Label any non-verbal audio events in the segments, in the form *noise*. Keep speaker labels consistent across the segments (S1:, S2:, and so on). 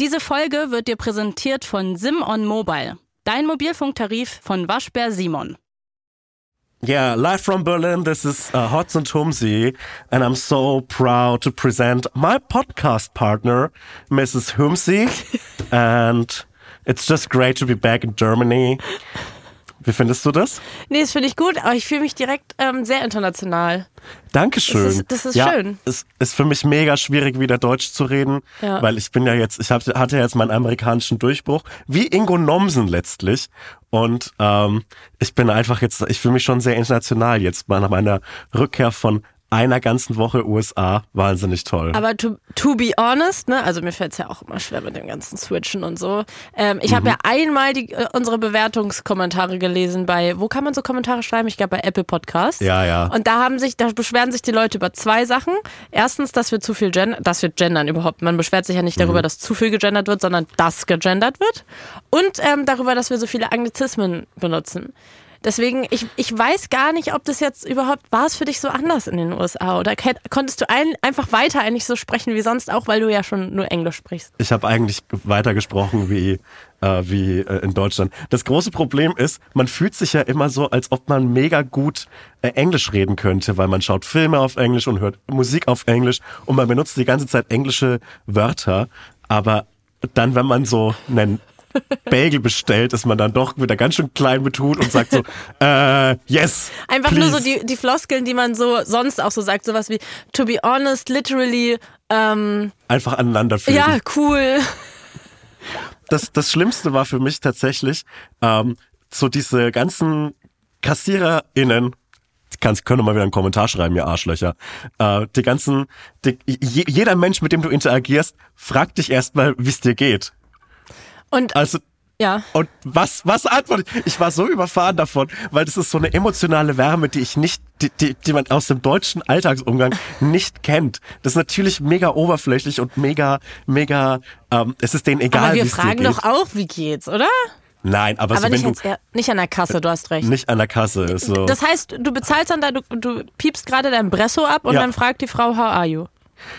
S1: Diese Folge wird dir präsentiert von Sim on Mobile, dein Mobilfunktarif von Waschbär Simon.
S2: Yeah, live from Berlin, this is uh, Hotz and Humsi, and I'm so proud to present my podcast partner, Mrs. Humsi, *laughs* and it's just great to be back in Germany. Wie findest du das?
S1: Nee, das finde ich gut, aber ich fühle mich direkt ähm, sehr international.
S2: Dankeschön.
S1: Das ist, das ist
S2: ja,
S1: schön.
S2: Es ist für mich mega schwierig, wieder Deutsch zu reden,
S1: Ja.
S2: weil ich bin ja jetzt, ich hab, hatte jetzt meinen amerikanischen Durchbruch, wie Ingo Nomsen letztlich. Und ähm, ich bin einfach jetzt, ich fühle mich schon sehr international jetzt nach meiner Rückkehr von einer ganzen Woche USA. Wahnsinnig toll.
S1: Aber to, to be honest, ne, also mir fällt es ja auch immer schwer mit dem ganzen Switchen und so. Ähm, ich
S2: Mhm.
S1: habe ja einmal die, äh, unsere Bewertungskommentare gelesen bei, wo kann man so Kommentare schreiben? Ich glaube bei Apple Podcasts.
S2: Ja, ja.
S1: Und da haben sich, da beschweren sich die Leute über zwei Sachen. Erstens, dass wir zu viel gendern, dass wir gendern überhaupt. Man beschwert sich ja nicht
S2: Mhm.
S1: darüber, dass zu viel gegendert wird, sondern dass gegendert wird. Und ähm, darüber, dass wir so viele Anglizismen benutzen. Deswegen, ich, ich weiß gar nicht, ob das jetzt überhaupt, war es für dich so anders in den USA? Oder konntest du ein, einfach weiter eigentlich so sprechen wie sonst auch, weil du ja schon nur Englisch sprichst?
S2: Ich habe eigentlich weiter gesprochen wie, äh, wie äh, in Deutschland. Das große Problem ist, man fühlt sich ja immer so, als ob man mega gut äh, Englisch reden könnte, weil man schaut Filme auf Englisch und hört Musik auf Englisch und man benutzt die ganze Zeit englische Wörter. Aber dann, wenn man so einen Bagel bestellt, ist man dann doch wieder ganz schön klein betut und sagt so, äh, yes.
S1: Einfach
S2: please.
S1: nur so die, die Floskeln, die man so sonst auch so sagt, sowas wie, to be honest, literally, ähm,
S2: Einfach aneinander fügen.
S1: ja, cool.
S2: das, das Schlimmste war für mich tatsächlich, ähm, so diese ganzen KassiererInnen, kannst, können mal wieder einen Kommentar schreiben, ihr Arschlöcher. Äh, die ganzen, die, je, jeder Mensch, mit dem du interagierst, fragt dich erstmal, wie es dir geht.
S1: Und
S2: Also,
S1: ja.
S2: und was, was antworte ich? Ich war so überfahren davon, weil das ist so eine emotionale Wärme, die ich nicht, die, die, die man aus dem deutschen Alltagsumgang nicht kennt. Das ist natürlich mega oberflächlich und mega, mega, ähm, es ist denen egal,
S1: Aber
S2: wie
S1: wir
S2: es dir
S1: fragen doch auch, wie geht's, oder?
S2: Nein, aber,
S1: Aber
S2: so, wenn
S1: nicht,
S2: du
S1: jetzt, nicht an der Kasse, du hast recht.
S2: nicht an der Kasse so.
S1: Das heißt, du bezahlst dann da, du, du piepst gerade dein Bresso ab und
S2: Ja.
S1: dann fragt die Frau, how are you?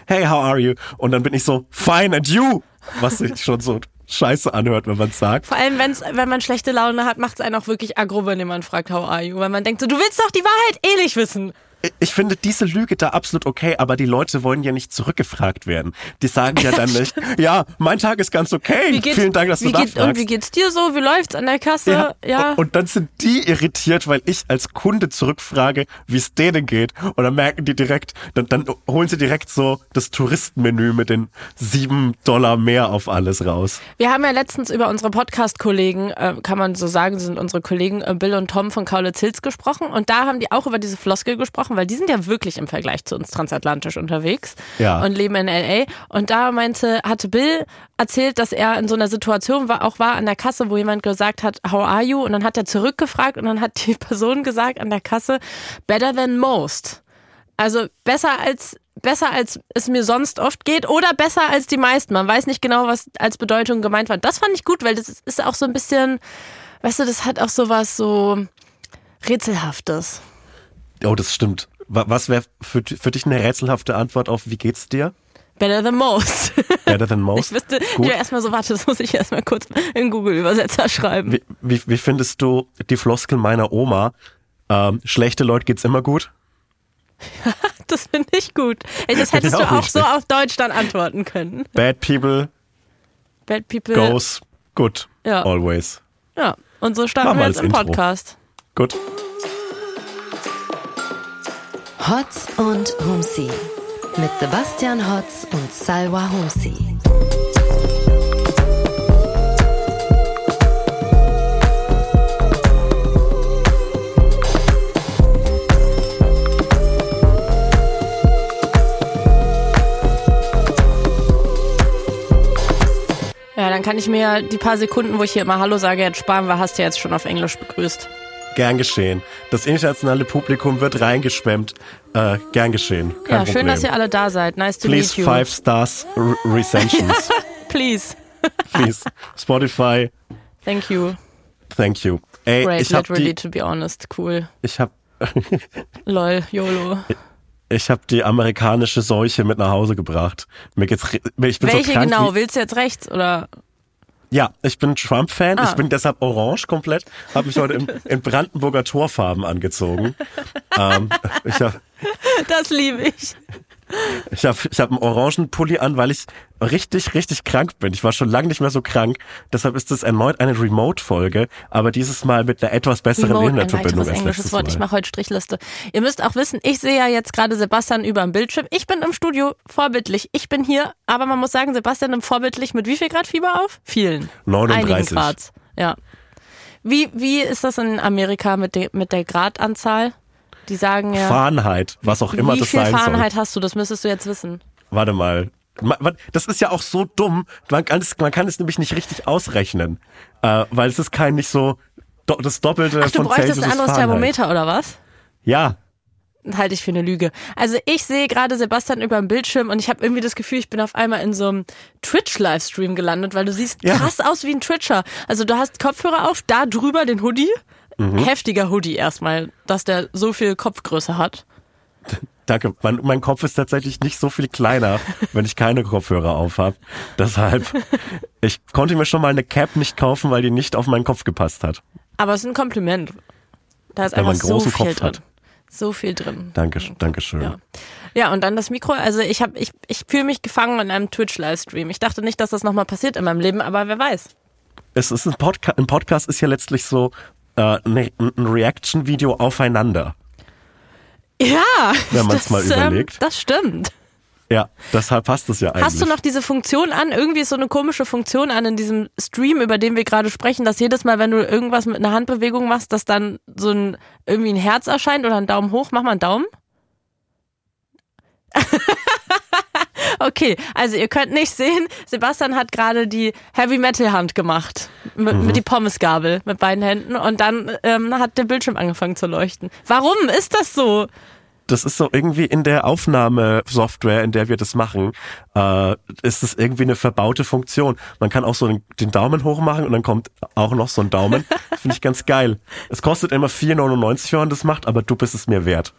S2: hey, how are you? Und dann bin ich so, fine, and you? Was sich schon so scheiße anhört, wenn man sagt.
S1: Vor allem, wenn's, wenn man schlechte Laune hat, macht es einen auch wirklich aggro, wenn jemand fragt, how are you? Weil man denkt so, du willst doch die Wahrheit eh nicht wissen.
S2: Ich finde diese Lüge da absolut okay, aber die Leute wollen ja nicht zurückgefragt werden. Die sagen ja dann nicht, *laughs* ja, mein Tag ist ganz okay. Vielen Dank, dass
S1: wie
S2: du
S1: geht, Und
S2: nachfragst.
S1: wie geht's dir so? Wie läuft's an der Kasse? Ja.
S2: Und, und dann sind die irritiert, weil ich als Kunde zurückfrage, wie es denen geht. Und dann merken die direkt, dann, dann holen sie direkt so das Touristenmenü mit den sieben Dollar mehr auf alles raus.
S1: Wir haben ja letztens über unsere Podcast-Kollegen, äh, kann man so sagen, sind unsere Kollegen äh, Bill und Tom von Kaulitz Hills gesprochen und da haben die auch über diese Floskel gesprochen, weil die sind ja wirklich im Vergleich zu uns transatlantisch unterwegs
S2: Ja.
S1: und leben in LA und da meinte, hatte Bill erzählt, dass er in so einer Situation war, auch war an der Kasse, wo jemand gesagt hat, how are you? Und dann hat er zurückgefragt und dann hat die *laughs* Person gesagt an der Kasse, better than most. Also besser als besser als es mir sonst oft geht oder besser als die meisten. Man weiß nicht genau, was als Bedeutung gemeint war. Das fand ich gut, weil das ist- ist auch so ein bisschen, weißt du, das hat auch sowas so rätselhaftes.
S2: Oh, das stimmt. Wa- Was wäre für, für dich eine rätselhafte Antwort auf wie geht's dir?
S1: Better than most. *laughs*
S2: Better than most?
S1: Ich wüsste, ich
S2: Gut.
S1: will erstmal so, warte, das muss ich erstmal kurz in Google Übersetzer schreiben.
S2: Wie, wie, wie findest du die Floskel meiner Oma? Ähm, schlechte Leute geht's immer gut? *laughs*
S1: Das finde ich gut. Ey, das *laughs* hättest
S2: Ja,
S1: du
S2: auch nicht
S1: so auf Deutsch dann antworten können.
S2: Bad people
S1: Bad people.
S2: goes good.
S1: Ja.
S2: Always.
S1: Ja. Und so starten
S2: Machen
S1: wir jetzt im
S2: Intro.
S1: Podcast.
S2: Gut.
S3: Hotz und Humsi mit Sebastian Hotz und Salwa Humsi.
S1: Ja, dann kann ich mir die paar Sekunden, wo ich hier immer Hallo sage, jetzt sparen, weil hast du jetzt schon auf Englisch begrüßt.
S2: Gern geschehen. Das internationale Publikum wird reingeschwemmt. Äh, gern geschehen. Kein
S1: ja,
S2: Problem.
S1: schön, dass ihr alle da seid. Nice to
S2: Please
S1: meet you.
S2: five stars r- recensions. *laughs*
S1: Please. *laughs*
S2: Please. Spotify,
S1: Thank you.
S2: thank you. Ey,
S1: Great,
S2: ich hab
S1: literally,
S2: die,
S1: to be honest. Cool.
S2: ich hab, *laughs*
S1: Lol, YOLO.
S2: Ich habe die amerikanische Seuche mit nach Hause gebracht. Mir geht's, ich bin
S1: Welche
S2: so krank
S1: genau? Willst du jetzt rechts oder?
S2: Ja, ich bin Trump-Fan.
S1: Ah.
S2: Ich bin deshalb orange komplett. Habe mich heute in, *laughs* in Brandenburger Torfarben angezogen. ähm, habe
S1: Das liebe ich.
S2: Ich hab, ich hab einen orangen Pulli an, weil ich richtig, richtig krank bin. Ich war schon lange nicht mehr so krank. Deshalb ist es erneut eine Remote-Folge, aber dieses Mal mit einer etwas besseren
S1: Remote, ein
S2: Internetverbindung
S1: weiteres
S2: als
S1: englisches Wort.
S2: Mal.
S1: Ich mache heute Strichliste. Ihr müsst auch wissen, ich sehe ja jetzt gerade Sebastian über dem Bildschirm. Ich bin im Studio vorbildlich. Ich bin hier, aber man muss sagen, Sebastian nimmt vorbildlich mit wie viel Grad Fieber auf? Vielen.
S2: 39.
S1: Einigen Grad. Ja. Wie, wie ist das in Amerika mit, de, mit der Gradanzahl? Die sagen ja.
S2: Fahrenheit, was auch immer
S1: wie
S2: das
S1: viel
S2: sein
S1: Fahrenheit hast du? Das müsstest du jetzt wissen.
S2: soll. Warte mal. Das ist ja auch so dumm. Man kann es, man kann es nämlich nicht richtig ausrechnen, äh, weil es ist kein nicht so do, das Doppelte
S1: Ach, du
S2: von
S1: bräuchtest
S2: Celsius
S1: ein anderes
S2: Fahrenheit.
S1: Thermometer oder was?
S2: Ja,
S1: halte ich für eine Lüge. Also ich sehe gerade Sebastian über dem Bildschirm und ich habe irgendwie das Gefühl, ich bin auf einmal in so einem Twitch-Livestream gelandet, weil du siehst
S2: Ja.
S1: krass aus wie ein Twitcher. Also du hast Kopfhörer auf, da drüber den Hoodie.
S2: Mhm.
S1: Heftiger Hoodie erstmal, dass der so viel Kopfgröße hat.
S2: danke. Mein, mein Kopf ist tatsächlich nicht so viel kleiner, *laughs* wenn ich keine Kopfhörer auf habe. Deshalb, *laughs* ich konnte mir schon mal eine Cap nicht kaufen, weil die nicht auf meinen Kopf gepasst hat.
S1: Aber es ist ein Kompliment. Da ist
S2: Wenn
S1: einfach so viel
S2: Kopf
S1: drin.
S2: hat.
S1: So viel drin.
S2: Danke, danke schön.
S1: Ja. Ja, und dann das Mikro. Also ich habe, ich, ich fühle mich gefangen in einem Twitch-Livestream. Ich dachte nicht, dass das nochmal passiert in meinem Leben, aber wer weiß.
S2: Es ist ein, Podca ein Podcast ist ja letztlich so äh, ne, ein Reaction-Video aufeinander.
S1: Ja,
S2: Wenn man's
S1: das,
S2: mal überlegt.
S1: Ähm, das stimmt.
S2: Ja, deshalb passt es ja eigentlich.
S1: Hast du noch diese Funktion an? Irgendwie ist so eine komische Funktion an in diesem Stream, über den wir gerade sprechen, dass jedes Mal, wenn du irgendwas mit einer Handbewegung machst, dass dann so ein irgendwie ein Herz erscheint oder ein Daumen hoch. Mach mal einen Daumen. *laughs* okay, also ihr könnt nicht sehen, Sebastian hat gerade die Heavy Metal Hand gemacht. Mit,
S2: Mhm.
S1: mit die Pommesgabel mit beiden Händen und dann ähm, hat der Bildschirm angefangen zu leuchten. Warum ist das so?
S2: Das ist so irgendwie in der Aufnahmesoftware, in der wir das machen, äh, ist es irgendwie eine verbaute Funktion. Man kann auch so den, den Daumen hoch machen und dann kommt auch noch so ein Daumen. Finde ich ganz geil. Es kostet immer 4,99, wenn man das macht, aber du bist es mir wert.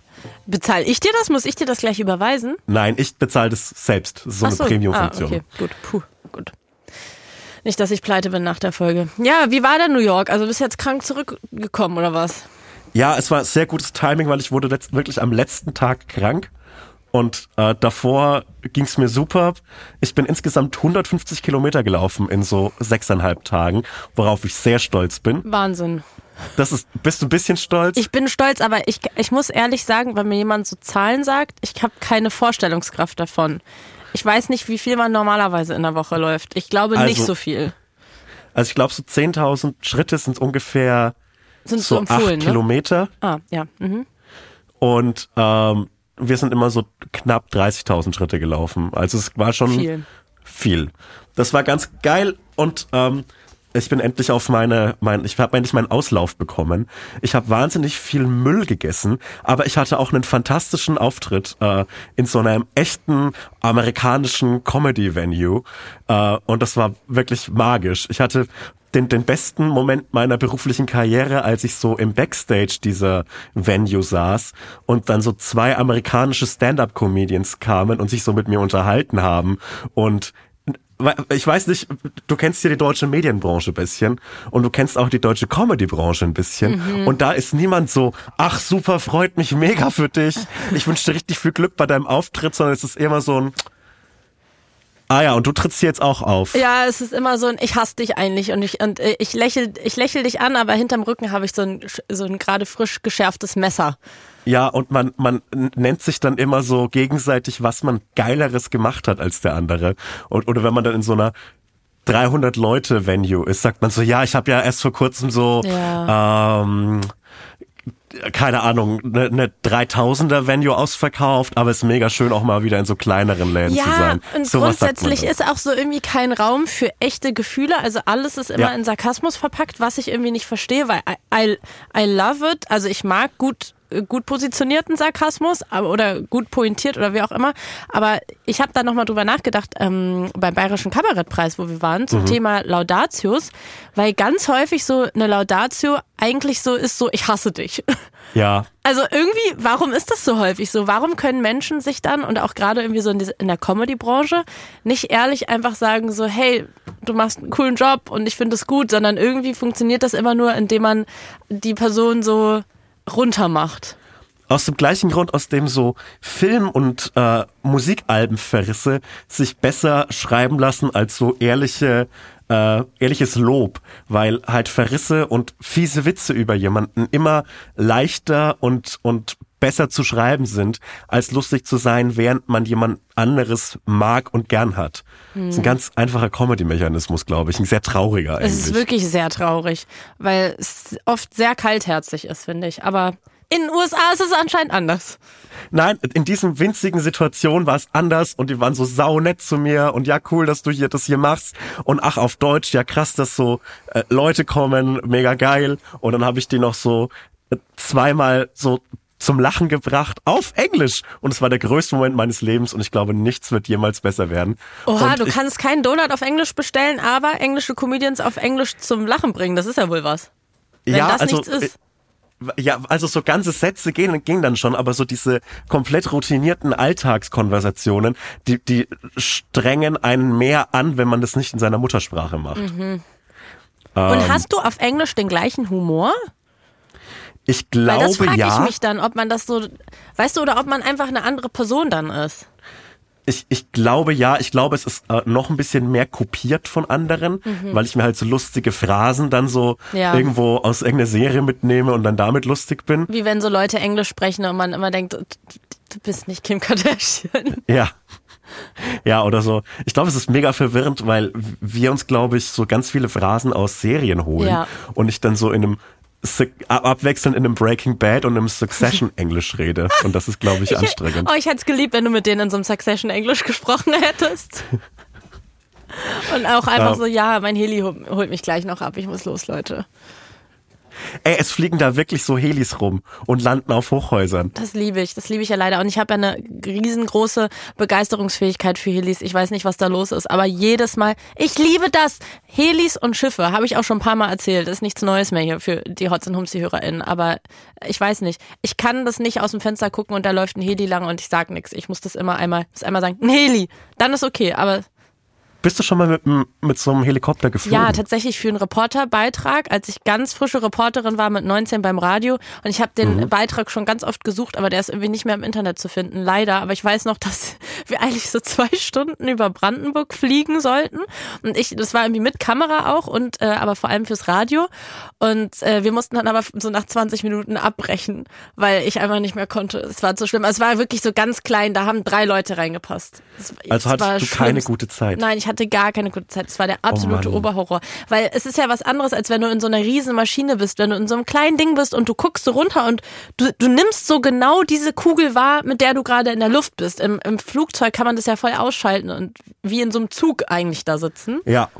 S1: Bezahle ich dir das? Muss ich dir das gleich überweisen?
S2: Nein, ich bezahle das selbst. Das ist so
S1: Ach
S2: eine Premium-Funktion.
S1: Ah, okay, gut. Puh, gut. Nicht, dass ich pleite bin nach der Folge. Ja, wie war denn New York? Also bist du jetzt krank zurückgekommen oder was?
S2: Ja, es war sehr gutes Timing, weil ich wurde letzt, wirklich am letzten Tag krank. Und äh, davor ging's mir super. Ich bin insgesamt 150 Kilometer gelaufen in so sechseinhalb Tagen, worauf ich sehr stolz bin.
S1: Wahnsinn.
S2: Das ist, bist du ein bisschen stolz?
S1: Ich bin stolz, aber ich, ich muss ehrlich sagen, wenn mir jemand so Zahlen sagt, ich habe keine Vorstellungskraft davon. Ich weiß nicht, wie viel man normalerweise in der Woche läuft. Ich glaube nicht
S2: Also-
S1: so viel.
S2: also ich glaube, so 10.000 Schritte sind ungefähr
S1: Sind
S2: so acht
S1: ne?
S2: Kilometer.
S1: Ah, ja. Mhm.
S2: Und ähm, wir sind immer so knapp 30.000 Schritte gelaufen. Also es war schon
S1: Viel.
S2: viel. Das war ganz geil und ähm, ich bin endlich auf meine, mein, ich habe endlich meinen Auslauf bekommen. Ich habe wahnsinnig viel Müll gegessen, aber ich hatte auch einen fantastischen Auftritt äh, in so einem echten amerikanischen Comedy-Venue äh, und das war wirklich magisch. Ich hatte den, den besten Moment meiner beruflichen Karriere, als ich so im Backstage dieser Venue saß und dann so zwei amerikanische Stand-up-Comedians kamen und sich so mit mir unterhalten haben und ich weiß nicht, du kennst ja die deutsche Medienbranche ein bisschen und du kennst auch die deutsche Comedy-Branche ein bisschen.
S1: Mhm.
S2: Und da ist niemand so, ach super, freut mich mega für dich. Ich wünsche dir richtig viel Glück bei deinem Auftritt, sondern es ist immer so ein, ah ja, und du trittst jetzt auch auf.
S1: Ja, es ist immer so ein, ich hasse dich eigentlich und ich, und ich lächel, ich lächel dich an, aber hinterm Rücken habe ich so ein, so ein gerade frisch geschärftes Messer.
S2: Ja, und man, man nennt sich dann immer so gegenseitig, was man Geileres gemacht hat als der andere. Und, oder wenn man dann in so einer 300 Leute Venue ist, sagt man so, ja, ich habe ja erst vor kurzem so, ähm, keine Ahnung, eine ne 3000er Venue ausverkauft, aber es ist mega schön auch mal wieder in so kleineren Läden zu
S1: Ja,
S2: sein.
S1: und
S2: Sowas sagt man
S1: grundsätzlich ist auch so irgendwie kein Raum für echte Gefühle. Also alles ist immer
S2: Ja.
S1: in Sarkasmus verpackt, was ich irgendwie nicht verstehe, weil I, I, I love it. Also ich mag gut gut positionierten Sarkasmus aber, oder gut pointiert oder wie auch immer. Aber ich habe da nochmal drüber nachgedacht ähm, beim Bayerischen Kabarettpreis, wo wir waren, zum Thema Laudatius, weil ganz häufig so eine Laudatio eigentlich so ist so, ich hasse dich. *laughs*
S2: Ja,
S1: Also irgendwie, warum ist das so häufig so? Warum können Menschen sich dann und auch gerade irgendwie so in der Comedy-Branche nicht ehrlich einfach sagen so, hey, du machst einen coolen Job und ich finde es gut, sondern irgendwie funktioniert das immer nur, indem man die Person so runtermacht.
S2: aus dem gleichen Grund, aus dem so Film- und äh, Musikalbenverrisse sich besser schreiben lassen als so ehrliche äh, ehrliches Lob, weil halt Verrisse und fiese Witze über jemanden immer leichter und und besser zu schreiben sind, als lustig zu sein, während man jemand anderes mag und gern hat. Das ist ein ganz einfacher Comedy-Mechanismus, glaube ich. Ein sehr trauriger eigentlich.
S1: Es ist wirklich sehr traurig, weil es oft sehr kaltherzig ist, finde ich. Aber in den USA ist es anscheinend anders.
S2: Nein, in diesem winzigen Situation war es anders und die waren so saunett zu mir und ja, cool, dass du hier das hier machst und ach, auf Deutsch, ja krass, dass so äh, Leute kommen, mega geil und dann habe ich die noch so äh, zweimal so zum Lachen gebracht auf Englisch und es war der größte Moment meines Lebens und ich glaube, nichts wird jemals besser werden.
S1: Oha,
S2: und
S1: du kannst keinen Donut auf Englisch bestellen, aber englische Comedians auf Englisch zum Lachen bringen. Das ist ja wohl was. Wenn
S2: ja,
S1: das
S2: also,
S1: nichts ist.
S2: Ja, also so ganze Sätze gehen, gehen dann schon, aber so diese komplett routinierten Alltagskonversationen, die, die strengen einen mehr an, wenn man das nicht in seiner Muttersprache macht.
S1: Und
S2: ähm,
S1: hast du auf Englisch den gleichen Humor?
S2: Ich
S1: Weil
S2: glaube
S1: das frage
S2: ja.
S1: ich mich dann, ob man das so, weißt du, oder ob man einfach eine andere Person dann ist.
S2: Ich, ich glaube ja, ich glaube, es ist äh, noch ein bisschen mehr kopiert von anderen, weil ich mir halt so lustige Phrasen dann so
S1: Mhm. Ja.
S2: irgendwo aus irgendeiner Serie mitnehme und dann damit lustig bin.
S1: Wie wenn so Leute Englisch sprechen und man immer denkt, du, bist nicht Kim Kardashian. *laughs*
S2: Ja. Ja, oder so. Ich glaube, es ist mega verwirrend, weil wir uns, glaube ich, so ganz viele Phrasen aus Serien holen
S1: Ja.
S2: und ich dann so in einem abwechselnd in einem Breaking Bad und einem Succession *laughs* Englisch rede. Und das ist, glaube ich, anstrengend.
S1: Oh, ich hätte es geliebt, wenn du mit denen in so einem Succession Englisch *laughs* gesprochen hättest. *laughs* Und auch einfach
S2: Ja.
S1: so, ja, mein Heli hol- holt mich gleich noch ab, ich muss los, Leute.
S2: Ey, es fliegen da wirklich so Helis rum und landen auf Hochhäusern.
S1: Das liebe ich, das liebe ich ja leider. Und ich habe ja eine riesengroße Begeisterungsfähigkeit für Helis. Ich weiß nicht, was da los ist, aber jedes Mal, ich liebe das. Helis und Schiffe, habe ich auch schon ein paar Mal erzählt. Das ist nichts Neues mehr hier für die Hotz und Humsi-HörerInnen. Aber ich weiß nicht. Ich kann das nicht aus dem Fenster gucken und da läuft ein Heli lang und ich sag nichts. Ich muss das immer einmal, muss einmal sagen, ein Heli. Dann ist okay, aber
S2: Bist du schon mal mit, mit so einem Helikopter geflogen?
S1: Ja, tatsächlich für einen Reporterbeitrag, als ich ganz frische Reporterin war mit 19 beim Radio und ich habe den
S2: Mhm.
S1: Beitrag schon ganz oft gesucht, aber der ist irgendwie nicht mehr im Internet zu finden, leider. Aber ich weiß noch, *laughs* dass wir eigentlich so zwei Stunden über Brandenburg fliegen sollten und ich, das war irgendwie mit Kamera auch und äh, aber vor allem fürs Radio und äh, wir mussten dann aber so nach 20 Minuten abbrechen, weil ich einfach nicht mehr konnte. Es war zu schlimm. Es war wirklich so ganz klein, da haben drei Leute reingepasst. Es-
S2: Also
S1: es
S2: hattest du keine
S1: schlimmst.
S2: gute Zeit?
S1: Nein, ich hatte gar keine gute Zeit. Es war der absolute
S2: Oh.
S1: Oberhorror. Weil es ist ja was anderes, als wenn du in so einer riesen Maschine bist, wenn du in so einem kleinen Ding bist und du guckst so runter und du, du nimmst so genau diese Kugel wahr, mit der du gerade in der Luft bist. Im, Im Flugzeug kann man das ja voll ausschalten und wie in so einem Zug eigentlich da sitzen.
S2: Ja.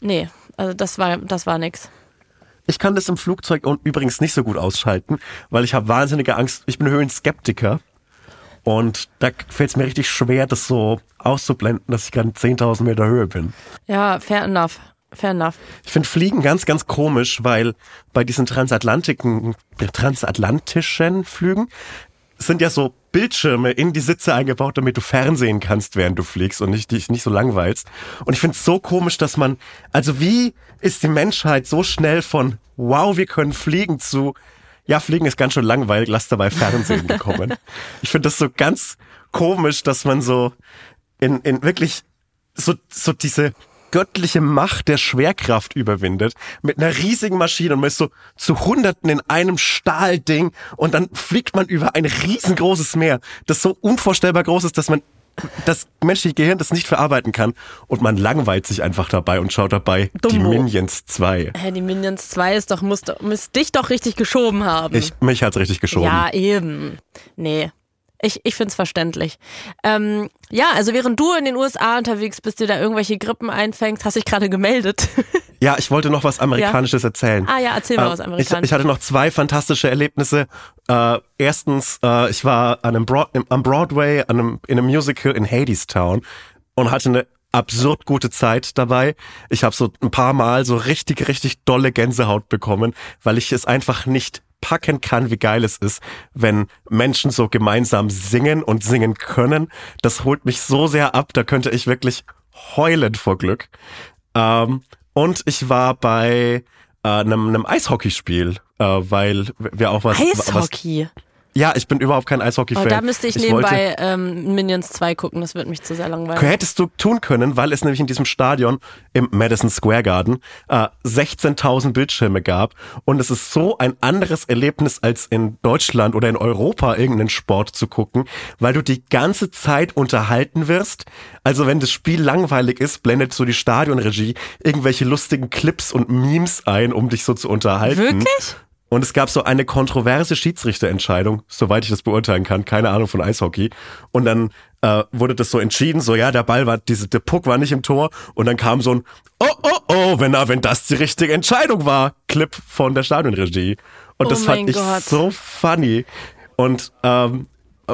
S1: Nee, also das war, das war nix.
S2: Ich kann das im Flugzeug übrigens nicht so gut ausschalten, weil ich habe wahnsinnige Angst. Ich bin Höhenskeptiker. Und da fällt es mir richtig schwer, das so auszublenden, dass ich gerade in 10.000 Meter Höhe bin.
S1: Ja, fair enough. Fair enough.
S2: Ich finde Fliegen ganz, ganz komisch, weil bei diesen transatlantiken, transatlantischen Flügen sind ja so Bildschirme in die Sitze eingebaut, damit du fernsehen kannst, während du fliegst und nicht, dich nicht so langweilst. Und ich finde es so komisch, dass man, also wie ist die Menschheit so schnell von, wow, wir können fliegen zu, ja, fliegen ist ganz schön langweilig, lass dabei Fernsehen gekommen. *laughs* ich finde das so ganz komisch, dass man so in, in wirklich so, so diese göttliche Macht der Schwerkraft überwindet mit einer riesigen Maschine und man ist so zu Hunderten in einem Stahlding und dann fliegt man über ein riesengroßes Meer, das so unvorstellbar groß ist, dass man das menschliche Gehirn das nicht verarbeiten kann und man langweilt sich einfach dabei und schaut dabei die
S1: Dumbo.
S2: Minions 2.
S1: Hä, die Minions 2 ist doch, muss, muss dich doch richtig geschoben haben.
S2: Ich, mich hat's richtig geschoben.
S1: Ja, eben. Nee. Ich, ich find's verständlich. Ähm, ja, also während du in den USA unterwegs bist, dir da irgendwelche Grippen einfängst, hast dich gerade gemeldet. *laughs*
S2: Ja, ich wollte noch was Amerikanisches erzählen.
S1: Ah ja, erzähl mal
S2: Äh,
S1: was
S2: ich,
S1: Amerikanisches.
S2: ich hatte noch zwei fantastische Erlebnisse. Äh, erstens, äh, ich war an einem Broad, am Broadway an einem, in einem Musical in Hadestown und hatte eine absurd gute Zeit dabei. Ich habe so ein paar Mal so richtig, richtig dolle Gänsehaut bekommen, weil ich es einfach nicht packen kann, wie geil es ist, wenn Menschen so gemeinsam singen und singen können. Das holt mich so sehr ab, da könnte ich wirklich heulen vor Glück. Ähm, und ich war bei äh, einem, einem Eishockeyspiel, äh, weil wir auch was, was. Ja, ich bin überhaupt kein
S1: Oh,
S2: Eishockey-Fan.
S1: da müsste ich,
S2: wollte-
S1: nebenbei ähm, Minions 2 gucken, das wird mich zu sehr langweilig.
S2: Hättest du tun können, weil es nämlich in diesem Stadion im Madison Square Garden äh, 16.000 Bildschirme gab und es ist so ein anderes Erlebnis als in Deutschland oder in Europa irgendeinen Sport zu gucken, weil du die ganze Zeit unterhalten wirst. Also wenn das Spiel langweilig ist, blendet so die Stadionregie irgendwelche lustigen Clips und Memes ein, um dich so zu unterhalten.
S1: Wirklich?
S2: Und es gab so eine kontroverse Schiedsrichterentscheidung, soweit ich das beurteilen kann, keine Ahnung von Eishockey. Und dann äh, wurde das so entschieden, so ja, der Ball war, diese, der Puck war nicht im Tor. Und dann kam so ein Oh, oh, oh, wenn, wenn das die richtige Entscheidung war, Clip von der Stadionregie. Und
S1: Oh
S2: das fand ich
S1: Gott.
S2: so funny. Und ähm,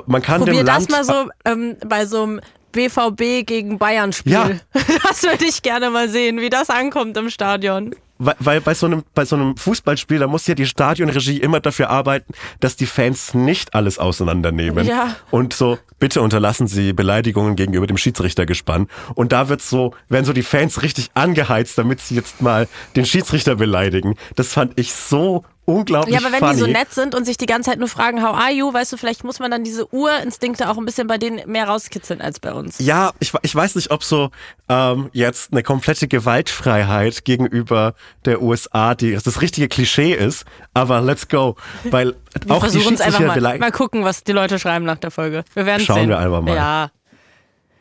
S2: man kann
S1: Probier
S2: dem
S1: das
S2: Land
S1: mal so ähm, bei so einem BVB gegen Bayern Spiel.
S2: Ja. *laughs*
S1: Das würde ich gerne mal sehen, wie das ankommt im Stadion.
S2: Weil, weil bei so einem bei so einem Fußballspiel, da muss ja die Stadionregie immer dafür arbeiten, dass die Fans nicht alles auseinandernehmen.
S1: Ja.
S2: Und so bitte unterlassen Sie Beleidigungen gegenüber dem Schiedsrichtergespann. Und da wird so werden so die Fans richtig angeheizt, damit sie jetzt mal den Schiedsrichter beleidigen. Das fand ich so unglaublich
S1: Ja, aber wenn
S2: funny.
S1: die so nett sind und sich die ganze Zeit nur fragen, how are you, weißt du, vielleicht muss man dann diese Urinstinkte auch ein bisschen bei denen mehr rauskitzeln als bei uns.
S2: Ja, ich, ich weiß nicht, ob so ähm, jetzt eine komplette Gewaltfreiheit gegenüber der USA die das richtige Klischee ist, aber let's go. Weil
S1: Wir
S2: auch die
S1: versuchen es einfach mal. Mal gucken, was die Leute schreiben nach der Folge. Wir werden
S2: Schauen
S1: sehen.
S2: wir einfach mal.
S1: Ja.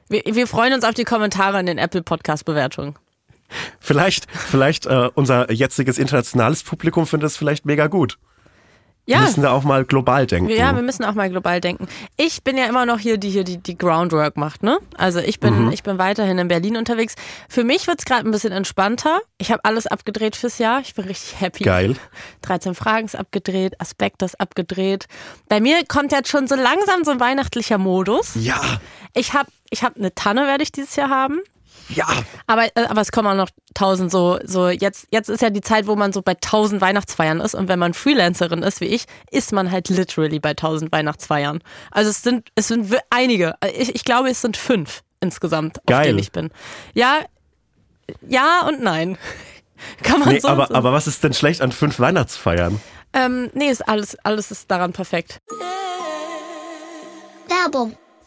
S1: Wir, wir freuen uns auf die Kommentare in den Apple Podcast Bewertungen.
S2: Vielleicht, vielleicht äh, unser jetziges internationales Publikum findet es vielleicht mega gut. Wir
S1: Ja.
S2: müssen da auch mal global denken.
S1: Ja, wir müssen auch mal global denken. Ich bin ja immer noch hier, die hier die, die Groundwork macht, ne? Also ich bin,
S2: Mhm.
S1: ich bin weiterhin in Berlin unterwegs. Für mich wird's gerade ein bisschen entspannter. Ich habe alles abgedreht fürs Jahr. Ich bin richtig happy.
S2: Geil.
S1: 13 Fragen ist abgedreht, Aspekt ist abgedreht. Bei mir kommt jetzt schon so langsam so ein weihnachtlicher Modus.
S2: Ja,
S1: Ich habe ich hab eine Tanne, werde ich dieses Jahr haben.
S2: Ja.
S1: Aber, äh, aber es kommen auch noch tausend so, so jetzt, jetzt ist ja die Zeit, wo man so bei tausend Weihnachtsfeiern ist und wenn man Freelancerin ist wie ich, ist man halt literally bei tausend Weihnachtsfeiern. Also es sind, es sind einige. Ich, ich glaube, es sind fünf insgesamt, auf
S2: Geil.
S1: denen ich bin. Ja, ja und nein. *laughs* Kann man
S2: Nee,
S1: so.
S2: aber,
S1: so.
S2: aber was ist denn schlecht an fünf Weihnachtsfeiern?
S1: ähm, nee, ist alles, alles ist daran perfekt.
S4: Werbung.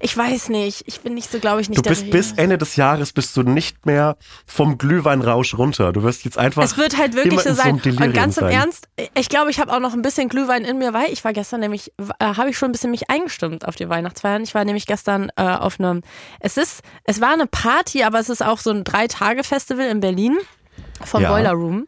S1: Ich weiß nicht. Ich bin nicht so, glaube ich, nicht
S2: Du bist bis Ende des Jahres bist du nicht mehr vom Glühweinrausch runter. Du wirst jetzt einfach.
S1: Es wird halt wirklich so sein. Und ganz im
S2: sein.
S1: Ernst, ich glaube, ich habe auch noch ein bisschen Glühwein in mir, weil ich war gestern nämlich, äh, habe ich schon ein bisschen mich eingestimmt auf die Weihnachtsfeiern. Ich war nämlich gestern äh, auf einem, es ist, es war eine Party, aber es ist auch so ein Drei-Tage-Festival in Berlin vom
S2: Ja.
S1: Boiler Room.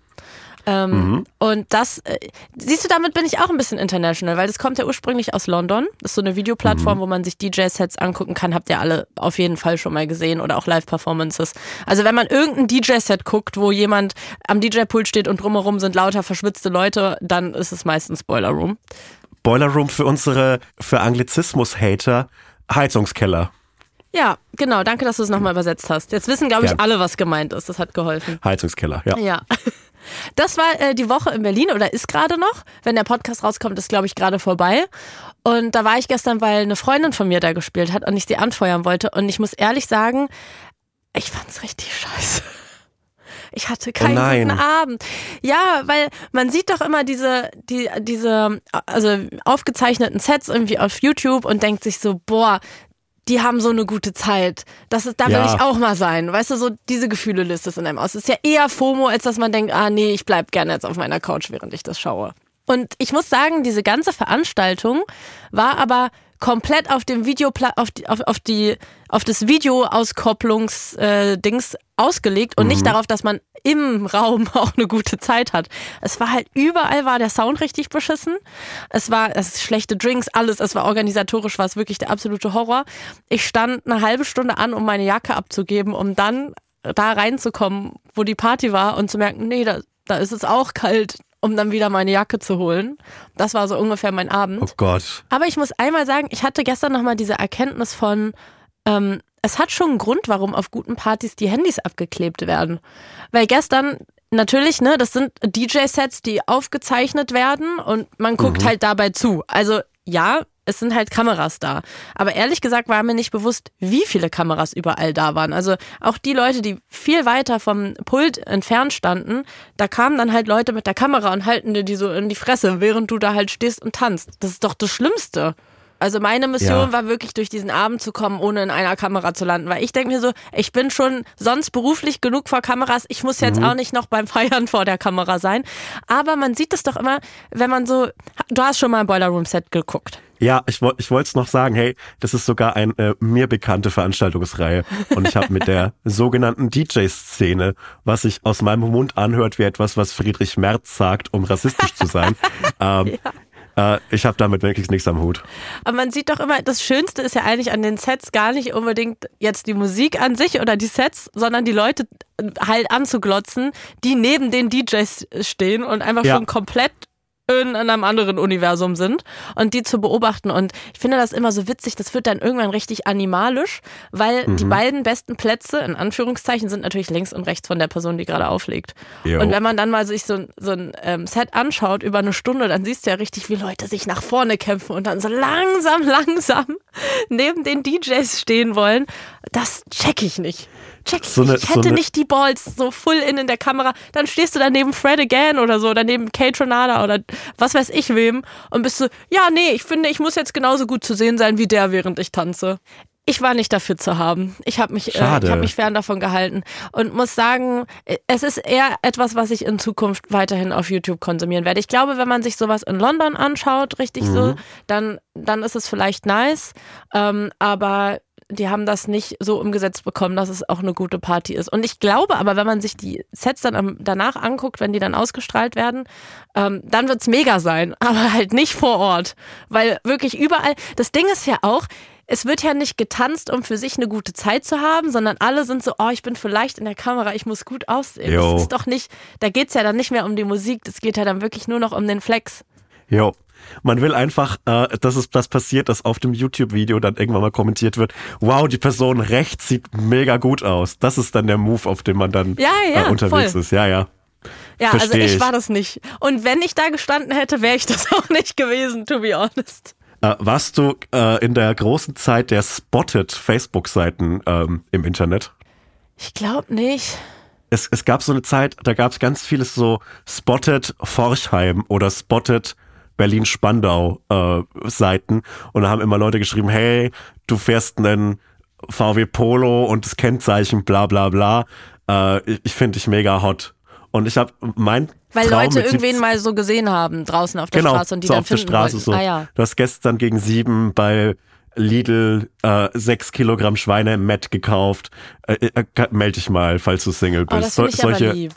S1: Ähm,
S2: Mhm.
S1: Und das, äh, siehst du, damit bin ich auch ein bisschen international, weil das kommt ja ursprünglich aus London. Das ist so eine
S2: Mhm.
S1: Videoplattform, wo man sich DJ-Sets angucken kann. Habt ihr alle auf jeden Fall schon mal gesehen oder auch Live-Performances. Also wenn man irgendein DJ-Set guckt, wo jemand am DJ-Pult steht und drumherum sind lauter verschwitzte Leute, dann ist es meistens Boiler Room.
S2: Boiler Room für unsere, für Anglizismus-Hater, Heizungskeller.
S1: Ja, genau. Danke, dass du es nochmal übersetzt hast. Jetzt wissen, glaube ich,
S2: Gern.
S1: alle, was gemeint ist. Das hat geholfen.
S2: Heizungskeller, ja.
S1: Ja. Das war äh, die Woche in Berlin oder ist gerade noch. Wenn der Podcast rauskommt, ist, glaube ich, gerade vorbei. Und da war ich gestern, weil eine Freundin von mir da gespielt hat und ich sie anfeuern wollte. Und ich muss ehrlich sagen, ich fand's richtig scheiße. Ich hatte keinen
S2: nein.
S1: guten Abend. Ja, weil man sieht doch immer diese, die, diese, also aufgezeichneten Sets irgendwie auf YouTube und denkt sich so, boah, die haben so eine gute Zeit. Das ist, da will
S2: Ja.
S1: ich auch mal sein. Weißt du, so diese Gefühle löst es in einem aus. Es ist ja eher FOMO, als dass man denkt, ah nee, ich bleib gerne jetzt auf meiner Couch, während ich das schaue. Und ich muss sagen, diese ganze Veranstaltung war aber komplett auf dem Video auf die, auf, auf die auf das Videoauskopplungs äh, ausgelegt und nicht darauf, dass man im Raum *laughs* auch eine gute Zeit hat. Es war halt überall war der Sound richtig beschissen. Es war es schlechte Drinks, alles. Es war organisatorisch war es wirklich der absolute Horror. Ich stand eine halbe Stunde an, um meine Jacke abzugeben, um dann da reinzukommen, wo die Party war und zu merken, nee, da, da ist es auch kalt, um dann wieder meine Jacke zu holen. Das war so ungefähr mein Abend.
S2: Oh Gott.
S1: Aber ich muss einmal sagen, ich hatte gestern nochmal diese Erkenntnis von, ähm, es hat schon einen Grund, warum auf guten Partys die Handys abgeklebt werden. Weil gestern, natürlich, ne, das sind DJ-Sets, die aufgezeichnet werden und man guckt halt dabei zu. Also ja, es sind halt Kameras da. Aber ehrlich gesagt war mir nicht bewusst, wie viele Kameras überall da waren. Also auch die Leute, die viel weiter vom Pult entfernt standen, da kamen dann halt Leute mit der Kamera und halten dir die so in die Fresse, während du da halt stehst und tanzt. Das ist doch das Schlimmste. Also meine Mission
S2: Ja.
S1: war wirklich durch diesen Abend zu kommen, ohne in einer Kamera zu landen. Weil ich denke mir so, ich bin schon sonst beruflich genug vor Kameras. Ich muss jetzt auch nicht noch beim Feiern vor der Kamera sein. Aber man sieht es doch immer, wenn man so, du hast schon mal ein Boiler Room Set geguckt.
S2: Ja, ich, woll- ich wollte es noch sagen, hey, das ist sogar eine äh, mir bekannte Veranstaltungsreihe. Und ich habe mit der *laughs* sogenannten DJ-Szene, was sich aus meinem Mund anhört wie etwas, was Friedrich Merz sagt, um rassistisch zu sein. *laughs* ähm, äh, ich habe damit wirklich nichts am Hut.
S1: Aber man sieht doch immer, das Schönste ist ja eigentlich an den Sets gar nicht unbedingt jetzt die Musik an sich oder die Sets, sondern die Leute halt anzuglotzen, die neben den DJs stehen und einfach
S2: Ja.
S1: schon komplett in einem anderen Universum sind und die zu beobachten. Und ich finde das immer so witzig, das wird dann irgendwann richtig animalisch, weil die beiden besten Plätze, in Anführungszeichen, sind natürlich links und rechts von der Person, die gerade auflegt.
S2: Jo.
S1: Und wenn man dann mal sich so, ein- so ein ähm, Set anschaut über eine Stunde, dann siehst du ja richtig, wie Leute sich nach vorne kämpfen und dann so langsam, *laughs* langsam neben den DJs stehen wollen. Das check ich nicht. Check ich
S2: So eine-.
S1: Ich
S2: so
S1: hätte
S2: eine-
S1: nicht die Balls so full in in der Kamera. Dann stehst du daneben Fred again oder so, daneben Kate Renata oder was weiß ich wem und bist so, ja, nee, ich finde, ich muss jetzt genauso gut zu sehen sein wie der, während ich tanze. Ich war nicht dafür zu haben. Ich habe mich, äh, ich hab mich fern davon gehalten und muss sagen, es ist eher etwas, was ich in Zukunft weiterhin auf YouTube konsumieren werde. Ich glaube, wenn man sich sowas in London anschaut, richtig so, dann, dann ist es vielleicht nice. Ähm, aber die haben das nicht so umgesetzt bekommen, dass es auch eine gute Party ist. Und ich glaube aber, wenn man sich die Sets dann danach anguckt, wenn die dann ausgestrahlt werden, ähm, dann wird's mega sein, *laughs* aber halt nicht vor Ort. Weil wirklich überall, das Ding ist ja auch, es wird ja nicht getanzt, um für sich eine gute Zeit zu haben, sondern alle sind so, oh, ich bin vielleicht in der Kamera, ich muss gut aussehen.
S2: Jo.
S1: Das ist doch nicht, da geht's ja dann nicht mehr um die Musik, das geht ja dann wirklich nur noch um den Flex.
S2: Jo. Man will einfach, äh, dass es das passiert, dass auf dem YouTube-Video dann irgendwann mal kommentiert wird, wow, die Person rechts sieht mega gut aus. Das ist dann der Move, auf dem man dann
S1: Ja, ja,
S2: äh, unterwegs
S1: voll.
S2: ist. Ja, ja.
S1: Ja, also
S2: Versteh
S1: ich,
S2: ich.
S1: war das nicht. Und wenn ich da gestanden hätte, wäre ich das *laughs* auch nicht gewesen, to be honest.
S2: Äh, warst du äh, in der großen Zeit der Spotted Facebook-Seiten ähm, im Internet?
S1: Ich glaube nicht.
S2: Es, es gab so eine Zeit, da gab es ganz vieles so Spotted Forchheim oder Spotted Berlin-Spandau äh, Seiten und da haben immer Leute geschrieben, hey, du fährst einen VW Polo und das Kennzeichen bla bla bla. Äh, ich finde dich mega hot. Und ich habe mein
S1: Weil
S2: Traum
S1: Leute irgendwen
S2: 17
S1: mal so gesehen haben draußen auf der
S2: genau,
S1: Straße und die
S2: so
S1: dann
S2: auf der Straße
S1: wollten.
S2: so.
S1: Ah ja.
S2: Du hast gestern gegen sieben bei Lidl äh, sechs Kilogramm Schweine im Met gekauft. Äh, äh, meld dich mal, falls du Single
S1: Oh,
S2: bist.
S1: das finde ich
S2: So-
S1: aber lieb.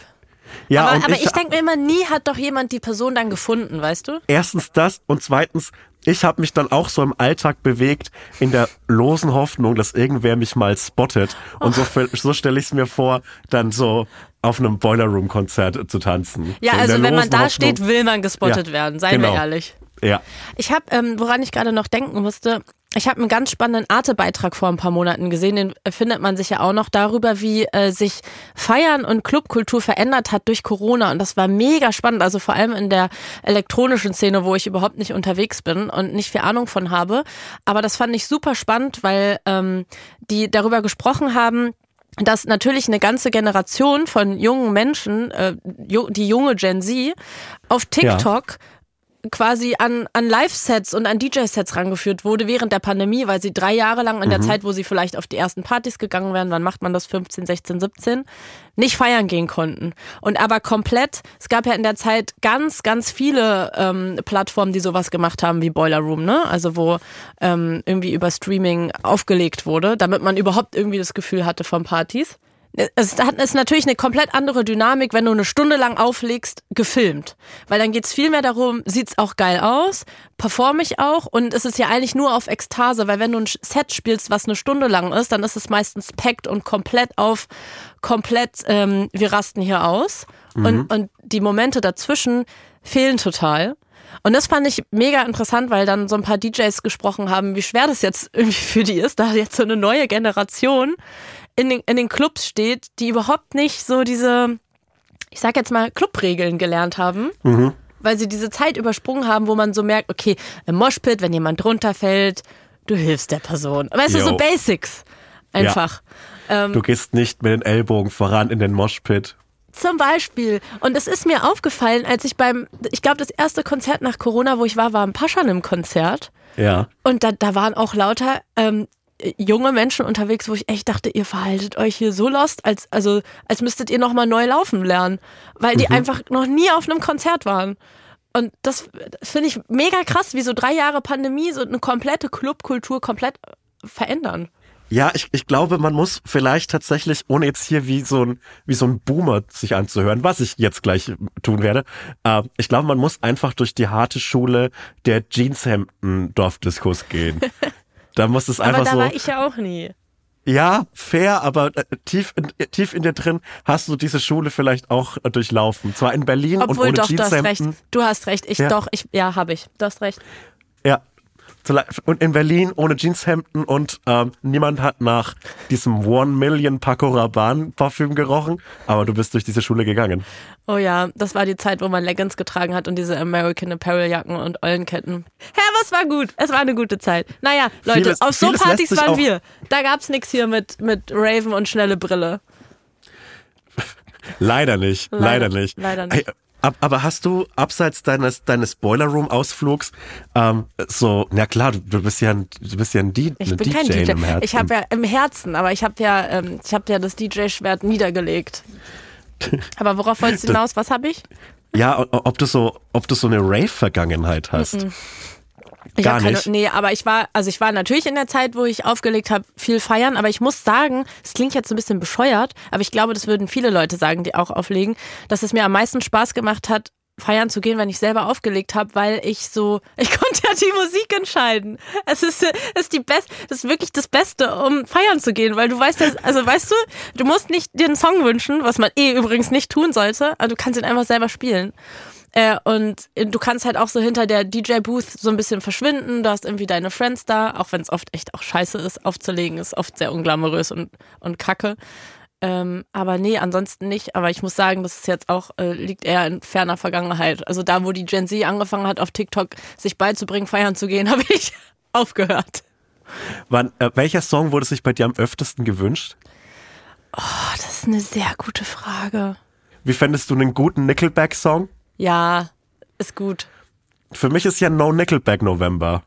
S2: Ja,
S1: aber aber ich, denke mir immer, nie hat doch jemand die Person dann gefunden, weißt du?
S2: erstens das und zweitens, ich habe mich dann auch so im Alltag bewegt in der losen Hoffnung, dass irgendwer mich mal spottet. Und so,
S1: Oh.
S2: so stelle ich es mir vor, dann so auf einem Boiler Room Konzert zu tanzen.
S1: Ja,
S2: so
S1: also wenn man da
S2: Hoffnung-
S1: steht, will man gespottet
S2: Ja,
S1: werden, seien
S2: genau.
S1: wir ehrlich.
S2: Ja,
S1: Ich habe, ähm, woran ich gerade noch denken musste, ich habe einen ganz spannenden Arte-Beitrag vor ein paar Monaten gesehen, den findet man sich ja auch noch darüber, wie äh, sich Feiern und Clubkultur verändert hat durch Corona. Und das war mega spannend, also vor allem in der elektronischen Szene, wo ich überhaupt nicht unterwegs bin und nicht viel Ahnung von habe, aber das fand ich super spannend, weil ähm, die darüber gesprochen haben, dass natürlich eine ganze Generation von jungen Menschen, äh, die junge Gen Z, auf TikTok quasi an, an Live-Sets und an DJ-Sets rangeführt wurde während der Pandemie, weil sie drei Jahre lang in der Zeit, wo sie vielleicht auf die ersten Partys gegangen wären, wann macht man das, 15, 16, 17, nicht feiern gehen konnten. Und aber komplett, es gab ja in der Zeit ganz, ganz viele ähm, Plattformen, die sowas gemacht haben wie Boiler Room, ne? Also wo ähm, irgendwie über Streaming aufgelegt wurde, damit man überhaupt irgendwie das Gefühl hatte von Partys. Es hat- ist natürlich eine komplett andere Dynamik, wenn du eine Stunde lang auflegst, gefilmt. Weil dann geht's viel mehr darum, sieht's auch geil aus, performe ich auch und es ist ja eigentlich nur auf Ekstase, weil wenn du ein Set spielst, was eine Stunde lang ist, dann ist es meistens packt und komplett auf, komplett, ähm, wir rasten hier aus. Und, und die Momente dazwischen fehlen total. Und das fand ich mega interessant, weil dann so ein paar DJs gesprochen haben, wie schwer das jetzt *laughs* irgendwie für die ist, da jetzt so eine neue Generation in den, in den Clubs steht, die überhaupt nicht so diese, ich sag jetzt mal, Clubregeln gelernt haben. Weil sie diese Zeit übersprungen haben, wo man so merkt, okay, im Moshpit, wenn jemand drunter fällt, du hilfst der Person. Weißt du, so. Basics. Einfach.
S2: du gehst nicht mit den Ellbogen voran in den Moshpit.
S1: Zum Beispiel. Und es ist mir aufgefallen, als ich beim, ich glaube, das erste Konzert nach Corona, wo ich war, war im Paschanim-Konzert.
S2: Ja.
S1: Und da, da waren auch lauter ähm, junge Menschen unterwegs, wo ich echt dachte, ihr verhaltet euch hier so lost, als, also, als müsstet ihr nochmal neu laufen lernen. Weil die einfach noch nie auf einem Konzert waren. Und das finde ich mega krass, wie so drei Jahre Pandemie so eine komplette Clubkultur komplett verändern.
S2: Ja, ich, ich glaube, man muss vielleicht tatsächlich, ohne jetzt hier wie so ein, wie so ein Boomer sich anzuhören, was ich jetzt gleich tun werde, äh, ich glaube, man muss einfach durch die harte Schule der Jeanshemden-Dorfdiskos gehen. *laughs* da muss es
S1: Aber
S2: einfach
S1: da
S2: so.
S1: war ich ja auch nie.
S2: Ja, fair, aber äh, tief, in, tief in dir drin hast du diese Schule vielleicht auch äh, durchlaufen. Zwar in Berlin und
S1: Obwohl,
S2: ohne
S1: doch, du hast recht. Du hast recht. Ich
S2: Ja.
S1: doch, ich, ja, habe ich. Du hast recht.
S2: Und in Berlin ohne Jeanshemden und ähm, niemand hat nach diesem One Million Paco Rabanne Parfüm gerochen, aber du bist durch diese Schule gegangen.
S1: Oh ja, das war die Zeit, wo man Leggings getragen hat und diese American Apparel Jacken und Eulenketten. Hä, was war gut? Es war eine gute Zeit. Naja, Leute,
S2: Vieles-
S1: auf so Partys waren wir. Da gab's nix hier mit, mit Raven und schnelle Brille.
S2: Leider nicht, leider,
S1: Leider-
S2: nicht.
S1: leider nicht.
S2: Aber hast du abseits deines deines Boiler Room Ausflugs ähm, so, na klar, du, bist ja ein, du bist ja ein, D,
S1: Ich bin
S2: DJ,
S1: kein DJ.
S2: im Herzen.
S1: Ich habe ja im Herzen, aber ich habe ja, ähm, ich habe ja das DJ-Schwert niedergelegt. *laughs* Aber worauf wolltest du hinaus? Was habe ich?
S2: ja, ob du so, ob du so eine Rave-Vergangenheit hast.
S1: Ich
S2: Gar
S1: keine,
S2: nicht.
S1: Nee, aber ich war, also ich war natürlich in der Zeit, wo ich aufgelegt habe, viel feiern, aber ich muss sagen, es klingt jetzt so ein bisschen bescheuert, aber ich glaube, das würden viele Leute sagen, die auch auflegen, dass es mir am meisten Spaß gemacht hat, feiern zu gehen, wenn ich selber aufgelegt habe, weil ich so, *laughs* ich konnte ja die Musik entscheiden. Es ist, ist die best, das ist wirklich das Beste, um feiern zu gehen, weil du weißt, dass, also weißt du, du musst nicht dir einen Song wünschen, was man eh übrigens nicht tun sollte, aber du kannst ihn einfach selber spielen. Äh, und du kannst halt auch so hinter der DJ-Booth so ein bisschen verschwinden. Du hast irgendwie deine Friends da, auch wenn es oft echt auch scheiße ist, aufzulegen, ist oft sehr unglamourös und, und kacke. Ähm, aber nee, ansonsten nicht. Aber ich muss sagen, das ist jetzt auch, äh, liegt eher in ferner Vergangenheit. Also da, wo die Gen Z angefangen hat, auf TikTok sich beizubringen, feiern zu gehen, *laughs* habe ich aufgehört.
S2: Wann, äh, welcher Song wurde sich bei dir am öftesten gewünscht?
S1: Oh, das ist eine sehr gute Frage.
S2: Wie fändest du einen guten Nickelback-Song?
S1: Ja, ist gut.
S2: Für mich ist ja No Nickelback November.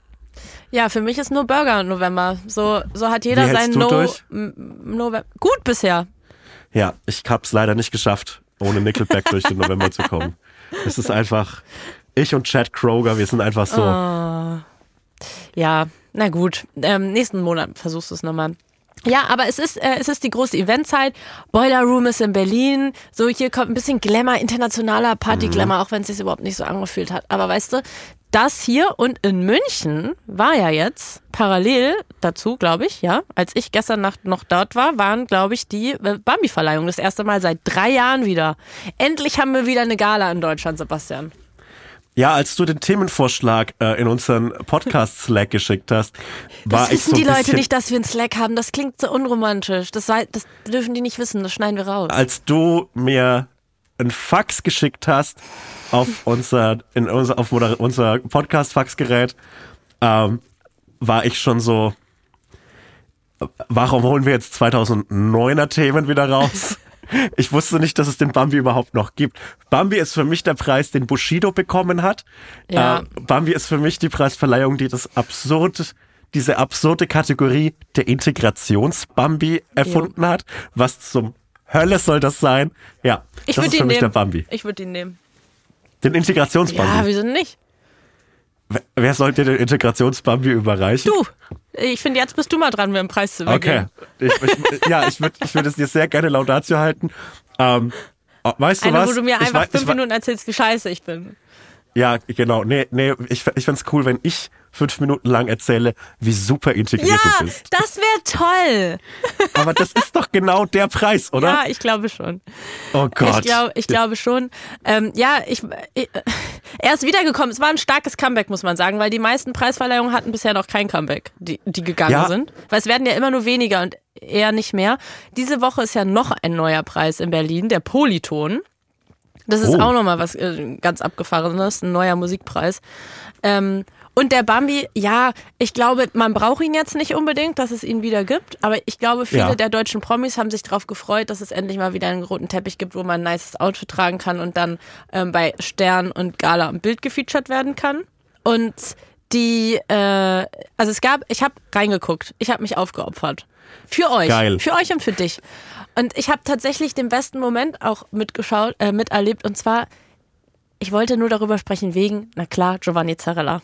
S1: Ja, für mich ist nur Burger November. So, so hat jeder sein No November. Gut bisher.
S2: Ja, ich hab's leider nicht geschafft, ohne Nickelback durch den November zu kommen. *laughs* Es ist einfach, ich und Chad Kroger, wir sind einfach so.
S1: Ah. Ja, na gut. Ähm, nächsten Monat versuchst du es nochmal. Ja, aber es ist, äh, es ist die große Eventzeit. Boiler Room ist in Berlin. So, hier kommt ein bisschen Glamour, internationaler Party-Glamour, auch wenn es sich überhaupt nicht so angefühlt hat. Aber weißt du, das hier und in München war ja jetzt parallel dazu, glaube ich, ja, als ich gestern Nacht noch dort war, waren, glaube ich, die äh, Bambi-Verleihung. Das erste Mal seit drei Jahren wieder. Endlich haben wir wieder eine Gala in Deutschland, Sebastian.
S2: Ja, als du den Themenvorschlag äh, in unseren Podcast-Slack geschickt hast, war
S1: Das
S2: ich
S1: wissen
S2: so ein
S1: die Leute nicht, dass wir einen Slack haben. Das klingt so unromantisch. Das, das dürfen die nicht wissen. Das schneiden wir raus.
S2: als du mir ein Fax geschickt hast auf unser, in unser, auf unser Podcast-Faxgerät, ähm, war ich schon so, warum holen wir jetzt 2009er Themen wieder raus? *laughs* Ich wusste nicht, dass es den Bambi überhaupt noch gibt. Bambi ist für mich der Preis, den Bushido bekommen hat.
S1: Ja.
S2: Äh, Bambi ist für mich die Preisverleihung, die das absurd, diese absurde Kategorie der Integrations-Bambi erfunden hat. Was zum Hölle soll das sein? Ja,
S1: Ich
S2: das
S1: würde
S2: ist für mich
S1: nehmen.
S2: der Bambi.
S1: Ich würde ihn nehmen.
S2: Den Integrations-Bambi.
S1: Ja, wieso nicht?
S2: Wer- soll dir den Integrations-Bambi überreichen?
S1: Du. Ich finde, jetzt bist du mal dran, mir einen Preis zu
S2: Okay.
S1: übergeben.
S2: Ich, ich, ja, ich würde ich würd es dir sehr gerne Laudatio halten. Ähm, oh, weißt du
S1: Eine,
S2: was?
S1: wo du mir einfach
S2: wei-
S1: fünf Minuten erzählst, wie scheiße ich bin.
S2: Ja, genau. Nee, nee, ich, ich find's cool, wenn ich fünf Minuten lang erzähle, wie super integriert
S1: Ja,
S2: du bist.
S1: das wäre toll. *laughs*
S2: Aber das ist doch genau der Preis, oder?
S1: Ja, ich glaube schon.
S2: oh Gott.
S1: Ich, glaub, ich glaube schon. Ähm, ja, ich, ich, er ist wiedergekommen. Es war ein starkes Comeback, muss man sagen, weil die meisten Preisverleihungen hatten bisher noch kein Comeback, die, die gegangen
S2: Ja.
S1: sind. Weil es werden ja immer nur weniger und eher nicht mehr. Diese Woche ist ja noch ein neuer Preis in Berlin, der Polyton. Das ist
S2: Oh.
S1: auch nochmal was äh, ganz Abgefahrenes, ein neuer Musikpreis. Ähm, und der Bambi, ja, ich glaube, man braucht ihn jetzt nicht unbedingt, dass es ihn wieder gibt. Aber ich glaube, viele
S2: Ja.
S1: der deutschen Promis haben sich darauf gefreut, dass es endlich mal wieder einen roten Teppich gibt, wo man ein nices Outfit tragen kann und dann ähm, bei Stern und Gala im Bild gefeatured werden kann. Und die, äh, also es gab, ich habe reingeguckt, ich habe mich aufgeopfert. Für euch.
S2: Geil.
S1: Für euch und für dich. Und ich habe tatsächlich den besten Moment auch mitgeschaut, äh, miterlebt. Und zwar, ich wollte nur darüber sprechen wegen, na klar, Giovanni Zarella.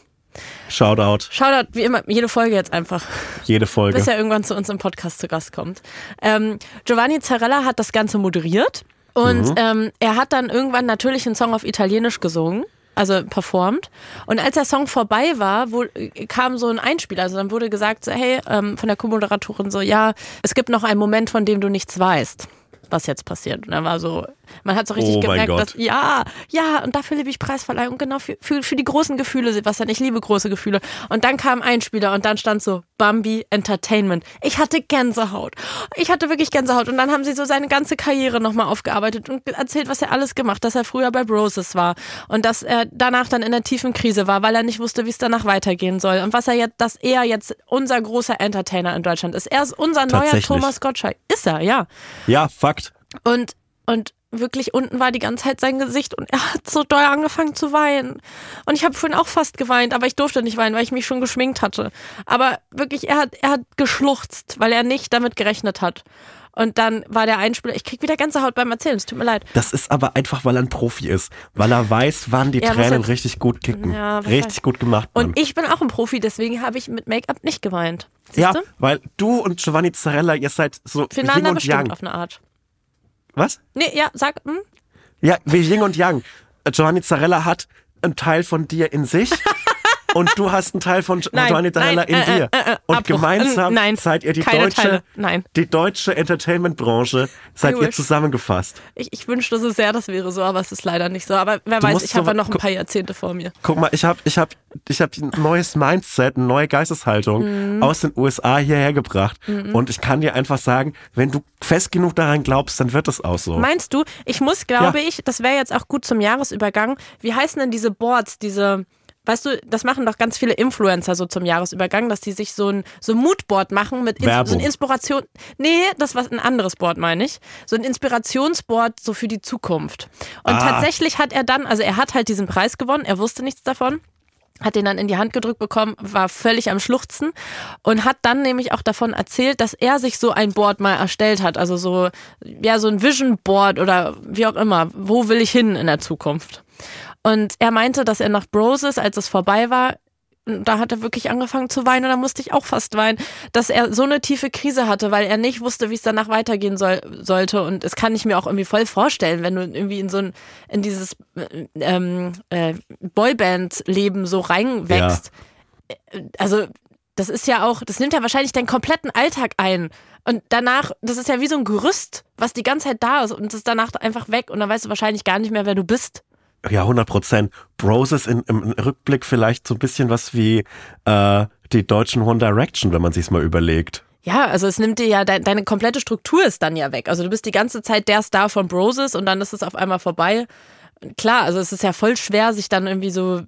S2: Shoutout,
S1: Shoutout, wie immer, jede Folge jetzt einfach,
S2: jede Folge.
S1: bis er irgendwann zu uns im Podcast zu Gast kommt. Ähm, Giovanni Zarella hat das Ganze moderiert und ähm, er hat dann irgendwann natürlich einen Song auf Italienisch gesungen. Also performt. Und als der Song vorbei war, wo, kam so ein Einspieler. Also dann wurde gesagt, so, hey, ähm, von der Co-Moderatorin so, ja, es gibt noch einen Moment, von dem du nichts weißt. was jetzt passiert. Und er war so, man hat so richtig
S2: Oh
S1: gemerkt, dass, ja, ja, und dafür liebe ich Preisverleihung, genau für, für, für die großen Gefühle, Sebastian, ich liebe große Gefühle. Und dann kam ein Spieler und dann stand so, Bambi Entertainment. Ich hatte Gänsehaut. Ich hatte wirklich Gänsehaut. Und dann haben sie so seine ganze Karriere nochmal aufgearbeitet und erzählt, was er alles gemacht, dass er früher bei Broses war und dass er danach dann in der tiefen Krise war, weil er nicht wusste, wie es danach weitergehen soll und was er jetzt, dass er jetzt unser großer Entertainer in Deutschland ist. Er ist unser neuer. Thomas Gottschalk. Ist er, ja.
S2: Ja, Fakt.
S1: Und, und wirklich unten war die ganze Zeit sein Gesicht und er hat so doll angefangen zu weinen. Und ich habe vorhin auch fast geweint, aber ich durfte nicht weinen, weil ich mich schon geschminkt hatte. Aber wirklich, er hat, er hat geschluchzt, weil er nicht damit gerechnet hat. Und dann war der Einspieler, ich krieg wieder Gänsehaut beim Erzählen, es tut mir leid.
S2: Das ist aber einfach, weil er ein Profi ist. Weil er weiß, wann die
S1: muss
S2: Tränen
S1: jetzt-
S2: richtig gut kicken.
S1: Ja,
S2: richtig gut gemacht. Mann.
S1: Und ich bin auch ein Profi, deswegen habe ich mit Make-up nicht geweint. Siehst
S2: ja,
S1: du?
S2: weil du und Giovanni Zarella, ihr seid so Yin
S1: Füreinander
S2: und
S1: bestimmt
S2: Yang.
S1: auf eine Art.
S2: Was?
S1: Nee, ja, sag, hm?
S2: Ja, wie Yin und Yang. Giovanni Zarella hat einen Teil von dir in sich *laughs* und du hast einen Teil von *laughs*
S1: Nein,
S2: Giovanni
S1: nein,
S2: in
S1: äh,
S2: dir.
S1: äh, äh,
S2: und
S1: Abbruch.
S2: gemeinsam
S1: Äh, nein,
S2: seid ihr die deutsche, die deutsche Entertainment-Branche, seid ihr zusammengefasst.
S1: Ich, ich wünschte so sehr, das wäre so, aber es ist leider nicht so. Aber wer
S2: Du
S1: weiß, ich habe noch ein paar Jahrzehnte vor mir.
S2: Guck mal, ich habe ich hab, ich hab ein neues Mindset, eine neue Geisteshaltung
S1: Mhm.
S2: aus den USA hierher gebracht. Und ich kann dir einfach sagen, wenn du fest genug daran glaubst, dann wird es auch so.
S1: Meinst du, ich muss, glaube
S2: Ja.
S1: ich, das wäre jetzt auch gut zum Jahresübergang. Wie heißen denn diese Boards, diese, weißt du, das machen doch ganz viele Influencer so zum Jahresübergang, dass die sich so ein so ein Moodboard machen mit Ins so ein Inspiration. Nee, das war ein anderes Board, meine ich. So ein Inspirationsboard so für die Zukunft. Und
S2: Ah.
S1: tatsächlich hat er dann, also er hat halt diesen Preis gewonnen, er wusste nichts davon. hat den dann in die Hand gedrückt bekommen, war völlig am Schluchzen und hat dann nämlich auch davon erzählt, dass er sich so ein Board mal erstellt hat, also so ja so ein Vision Board oder wie auch immer, wo will ich hin in der Zukunft? Und er meinte, dass er nach Broses, als es vorbei war, da hat er wirklich angefangen zu weinen und da musste ich auch fast weinen, dass er so eine tiefe Krise hatte, weil er nicht wusste, wie es danach weitergehen soll, sollte. Und es kann ich mir auch irgendwie voll vorstellen, wenn du irgendwie in so ein, in dieses äh, ähm, äh, Boyband-Leben so reinwächst. Also, das ist ja auch, das nimmt ja wahrscheinlich deinen kompletten Alltag ein. Und danach, das ist ja wie so ein Gerüst, was die ganze Zeit da ist und es ist danach einfach weg und dann weißt du wahrscheinlich gar nicht mehr, wer du bist.
S2: Ja, 100 Prozent. Broses in, im Rückblick vielleicht so ein bisschen was wie äh, die deutschen One Direction, wenn man sich's mal überlegt.
S1: Ja, also es nimmt dir ja, de deine komplette Struktur ist dann ja weg. Also du bist die ganze Zeit der Star von Broses und dann ist es auf einmal vorbei. Klar, also es ist ja voll schwer, sich dann irgendwie so,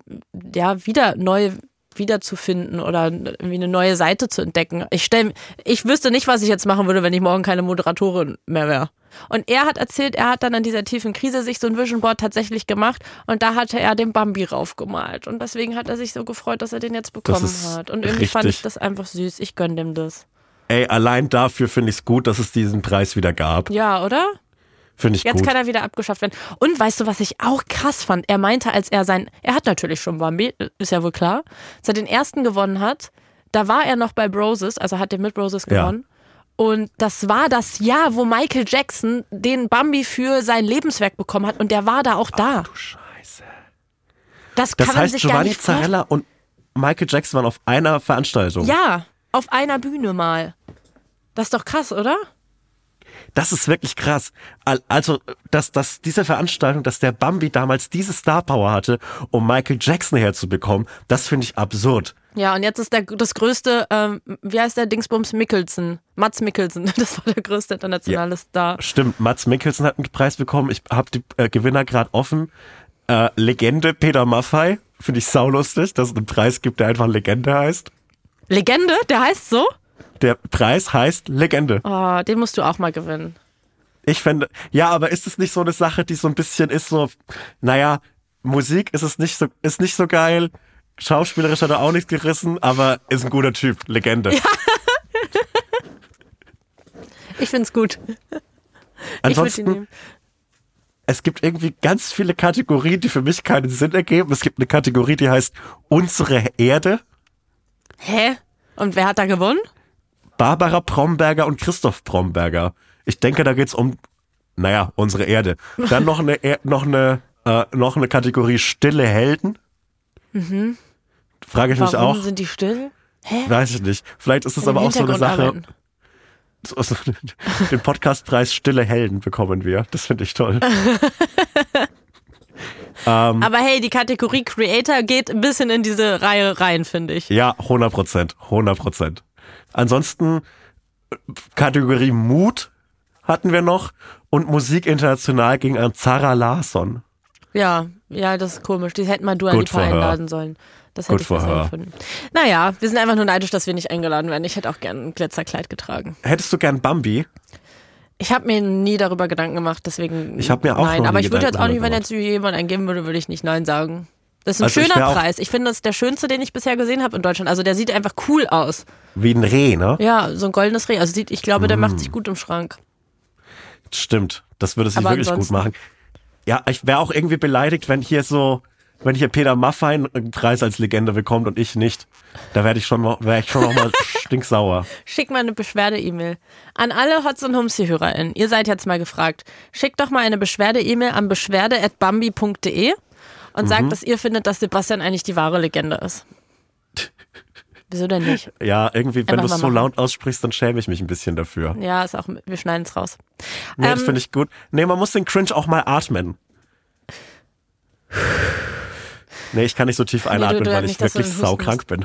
S1: ja, wieder neu wiederzufinden oder irgendwie eine neue Seite zu entdecken. Ich stell, ich wüsste nicht, was ich jetzt machen würde, wenn ich morgen keine Moderatorin mehr wäre. Und er hat erzählt, er hat dann an dieser tiefen Krise sich so ein Vision Board tatsächlich gemacht und da hatte er den Bambi raufgemalt und deswegen hat er sich so gefreut, dass er den jetzt bekommen hat. Und irgendwie fand
S2: richtig.
S1: ich das einfach süß. Ich gönn dem das.
S2: Ey, allein dafür finde ich es gut, dass es diesen Preis wieder gab.
S1: Ja, oder?
S2: Finde ich
S1: Jetzt
S2: gut.
S1: kann er wieder abgeschafft werden. Und weißt du, was ich auch krass fand? Er meinte, als er sein, er hat natürlich schon Bambi, ist ja wohl klar, als er den ersten gewonnen hat, da war er noch bei Broses, also hat er mit Broses
S2: Ja.
S1: Und das war das Jahr, wo Michael Jackson den Bambi für sein Lebenswerk bekommen hat und der war da auch da.
S2: Du Scheiße.
S1: Das,
S2: Das
S1: kann man
S2: heißt,
S1: sich gar
S2: Giovanni
S1: nicht vorstellen.
S2: Zarella und Michael Jackson waren auf einer Veranstaltung.
S1: Ja, auf einer Bühne mal. Das ist doch krass, oder?
S2: Das ist wirklich krass. Al- Also, dass, dass diese Veranstaltung, dass der Bambi damals diese Star Power hatte, um Michael Jackson herzubekommen, das finde ich absurd.
S1: Ja, und jetzt ist der, das größte, ähm, wie heißt der Dingsbums Mickelson? Mats Mickelson, *laughs* das war der größte internationale Star.
S2: Stimmt, Mats Mikkelsen hat einen Preis bekommen. Ich habe die äh, Gewinner gerade offen. Äh, Legende Peter Maffei. Finde ich saulustig, dass es einen Preis gibt, der einfach Legende heißt.
S1: Legende, der heißt so?
S2: Der Preis heißt Legende.
S1: Oh, den musst du auch mal gewinnen.
S2: Ich fände, ja, aber ist es nicht so eine Sache, die so ein bisschen ist so, naja, Musik ist es nicht so, ist nicht so geil. Schauspielerisch hat er auch nichts gerissen, aber ist ein guter Typ. Legende.
S1: Ich find's gut. ich würde ihn
S2: Ansonsten,
S1: nehmen.
S2: es gibt irgendwie ganz viele Kategorien, die für mich keinen Sinn ergeben. Es gibt eine Kategorie, die heißt Unsere Erde.
S1: Hä? Und wer hat da gewonnen?
S2: Barbara Bromberger und Christoph Bromberger. Ich denke, da geht's um, naja, unsere Erde. Dann noch eine, er noch eine, äh, noch eine Kategorie Stille Helden. Frage ich mich
S1: Mhm. Warum
S2: auch.
S1: sind die still? Hä?
S2: Weiß ich nicht. Vielleicht ist es aber auch so eine Sache.
S1: arbeiten. *laughs*
S2: den Podcastpreis Stille Helden bekommen wir. Das finde ich toll. *laughs*
S1: ähm, Aber hey, die Kategorie Creator geht ein bisschen in diese Reihe rein, finde ich.
S2: Ja, 100 Prozent. 100 Prozent. Ansonsten Kategorie Mut hatten wir noch und Musik international ging an Zara Larsson.
S1: Ja, ja, das ist komisch. Die hätten mal Dua Lipa einladen sollen. Das hätte Gut ich besser gefunden. Naja, wir sind einfach nur neidisch, dass wir nicht eingeladen werden. Ich hätte auch gern ein Glitzerkleid getragen.
S2: Hättest du gern Bambi?
S1: Ich habe mir nie darüber Gedanken gemacht, deswegen.
S2: Ich habe mir auch
S1: Nein, aber ich würde
S2: jetzt
S1: auch nicht, wenn jetzt jemand eingeben würde, würde ich nicht Nein sagen. Das ist ein also schöner Preis. Ich finde, das ist der schönste, den ich bisher gesehen habe in Deutschland. Also der sieht einfach cool aus.
S2: Wie ein Reh, ne?
S1: Ja, so ein goldenes Reh. Also sieht, ich glaube, der mm. macht sich gut im Schrank.
S2: Stimmt, das würde sich aber wirklich gut machen. Ja, ich wäre auch irgendwie beleidigt, wenn hier so, wenn hier Peter Maffein einen Preis als Legende bekommt und ich nicht. Da werde ich schon, wäre ich schon noch mal *laughs* stinksauer.
S1: Schick mal eine Beschwerde-E-Mail an alle Hotz und Humsi-HörerInnen. Ihr seid jetzt mal gefragt. Schickt doch mal eine Beschwerde-E-Mail an beschwerde@bambi.de und mhm. sagt, dass ihr findet, dass Sebastian eigentlich die wahre Legende ist. *laughs* Wieso denn nicht?
S2: Ja, irgendwie, wenn du es so laut aussprichst, dann schäme ich mich ein bisschen dafür.
S1: Ja, ist auch, wir schneiden es raus.
S2: Nee, ähm, das finde ich gut. Nee, man muss den Cringe auch mal atmen. Nee, ich kann nicht so tief einatmen, nee, du, du weil ich wirklich saukrank bin.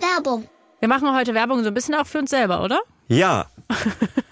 S1: Werbung. Wir machen heute Werbung so ein bisschen auch für uns selber, oder?
S2: Ja. *laughs*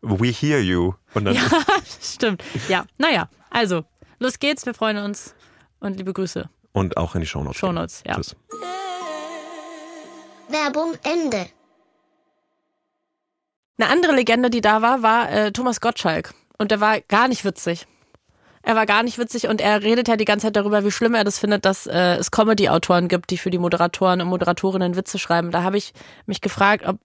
S2: We hear you.
S1: Und dann ja, *laughs* stimmt. Ja, naja, also, los geht's, wir freuen uns und liebe Grüße.
S2: Und auch in die Shownotes.
S1: Shownotes, ja. Tschüss.
S3: Werbung Ende.
S1: Eine andere Legende, die da war, war äh, Thomas Gottschalk. Und der war gar nicht witzig. Er war gar nicht witzig und er redet ja die ganze Zeit darüber, wie schlimm er das findet, dass äh, es Comedy-Autoren gibt, die für die Moderatoren und Moderatorinnen Witze schreiben. Da habe ich mich gefragt, ob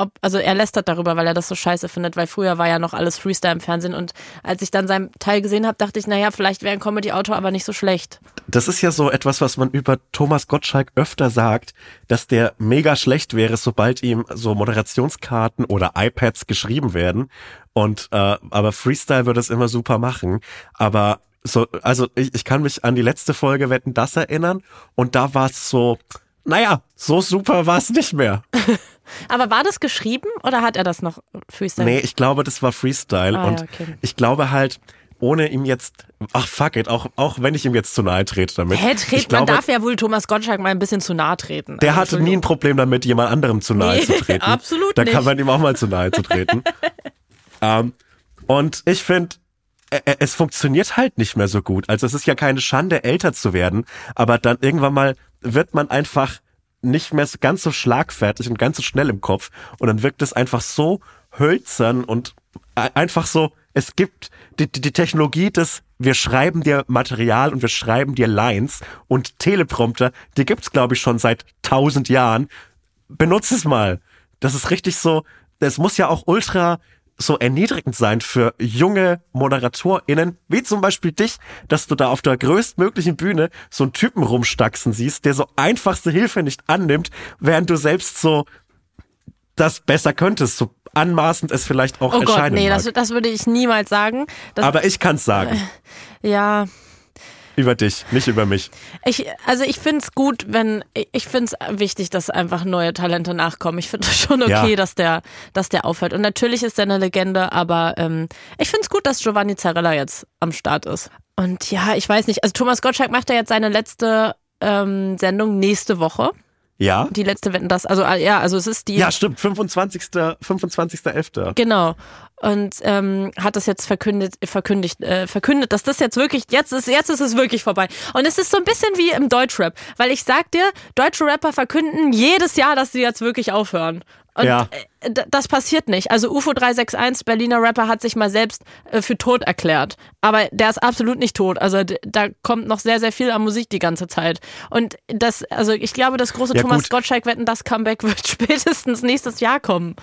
S1: ob, also er lästert darüber, weil er das so scheiße findet, weil früher war ja noch alles Freestyle im Fernsehen und als ich dann seinen Teil gesehen habe, dachte ich, naja, vielleicht wäre ein Comedy-Autor aber nicht so schlecht.
S2: Das ist ja so etwas, was man über Thomas Gottschalk öfter sagt, dass der mega schlecht wäre, sobald ihm so Moderationskarten oder iPads geschrieben werden. Und äh, aber Freestyle würde es immer super machen. Aber so, also ich, ich kann mich an die letzte Folge Wetten das erinnern und da war es so, naja, so super war es nicht mehr. *laughs*
S1: Aber war das geschrieben oder hat er das noch Freestyle?
S2: Nee, ich glaube, das war Freestyle. Ah, und ja, okay. ich glaube halt, ohne ihm jetzt, ach fuck it, auch, auch wenn ich ihm jetzt zu nahe trete damit.
S1: Hä, tret, glaube, man darf ja wohl Thomas Gottschalk mal ein bisschen zu nahe treten.
S2: Der also, hatte nie ein Problem damit, jemand anderem zu nahe nee, zu treten. *laughs*
S1: Absolut
S2: da
S1: nicht.
S2: Da kann man ihm auch mal zu nahe zu treten. um, *laughs* ähm, und ich finde, es funktioniert halt nicht mehr so gut. Also es ist ja keine Schande, älter zu werden, aber dann irgendwann mal wird man einfach nicht mehr ganz so schlagfertig und ganz so schnell im Kopf und dann wirkt es einfach so hölzern und einfach so, es gibt die, die, die Technologie des, wir schreiben dir Material und wir schreiben dir Lines und Teleprompter, die gibt's glaube ich schon seit tausend Jahren. Benutze es mal. Das ist richtig so, es muss ja auch ultra so erniedrigend sein für junge ModeratorInnen, wie zum Beispiel dich, dass du da auf der größtmöglichen Bühne so einen Typen rumstaxen siehst, der so einfachste Hilfe nicht annimmt, während du selbst so das besser könntest, so anmaßend es vielleicht auch oh erscheinen Gott, nee,
S1: mag. Das, das würde ich niemals sagen.
S2: Das, Aber ich kann's sagen.
S1: Äh, *laughs* ja,
S2: über dich, nicht über mich.
S1: Ich, also ich finde es gut, wenn, ich finde es wichtig, dass einfach neue Talente nachkommen. Ich finde es schon okay, ja. dass, der, dass der aufhört. Und natürlich ist er eine Legende, aber ähm, ich finde es gut, dass Giovanni Zarella jetzt am Start ist. Und ja, ich weiß nicht, also Thomas Gottschalk macht ja jetzt seine letzte ähm, Sendung nächste Woche.
S2: Ja?
S1: Die letzte Wetten das. Also äh, ja, also es ist die.
S2: Ja, stimmt. 25. 25.11.
S1: Genau. Und ähm, hat das jetzt verkündet, verkündigt, äh, verkündet, dass das jetzt wirklich, jetzt ist, jetzt ist es wirklich vorbei. Und es ist so ein bisschen wie im Deutschrap, weil ich sag dir, deutsche Rapper verkünden jedes Jahr, dass sie jetzt wirklich aufhören. Und
S2: Ja.
S1: äh, das passiert nicht. Also UFO 361, Berliner Rapper, hat sich mal selbst äh, für tot erklärt. Aber der ist absolut nicht tot. Also da kommt noch sehr, sehr viel an Musik die ganze Zeit. Und das, also ich glaube, das große
S2: Ja,
S1: Thomas
S2: gut.
S1: Gottschalk wetten, das Comeback *laughs* wird spätestens nächstes Jahr kommen.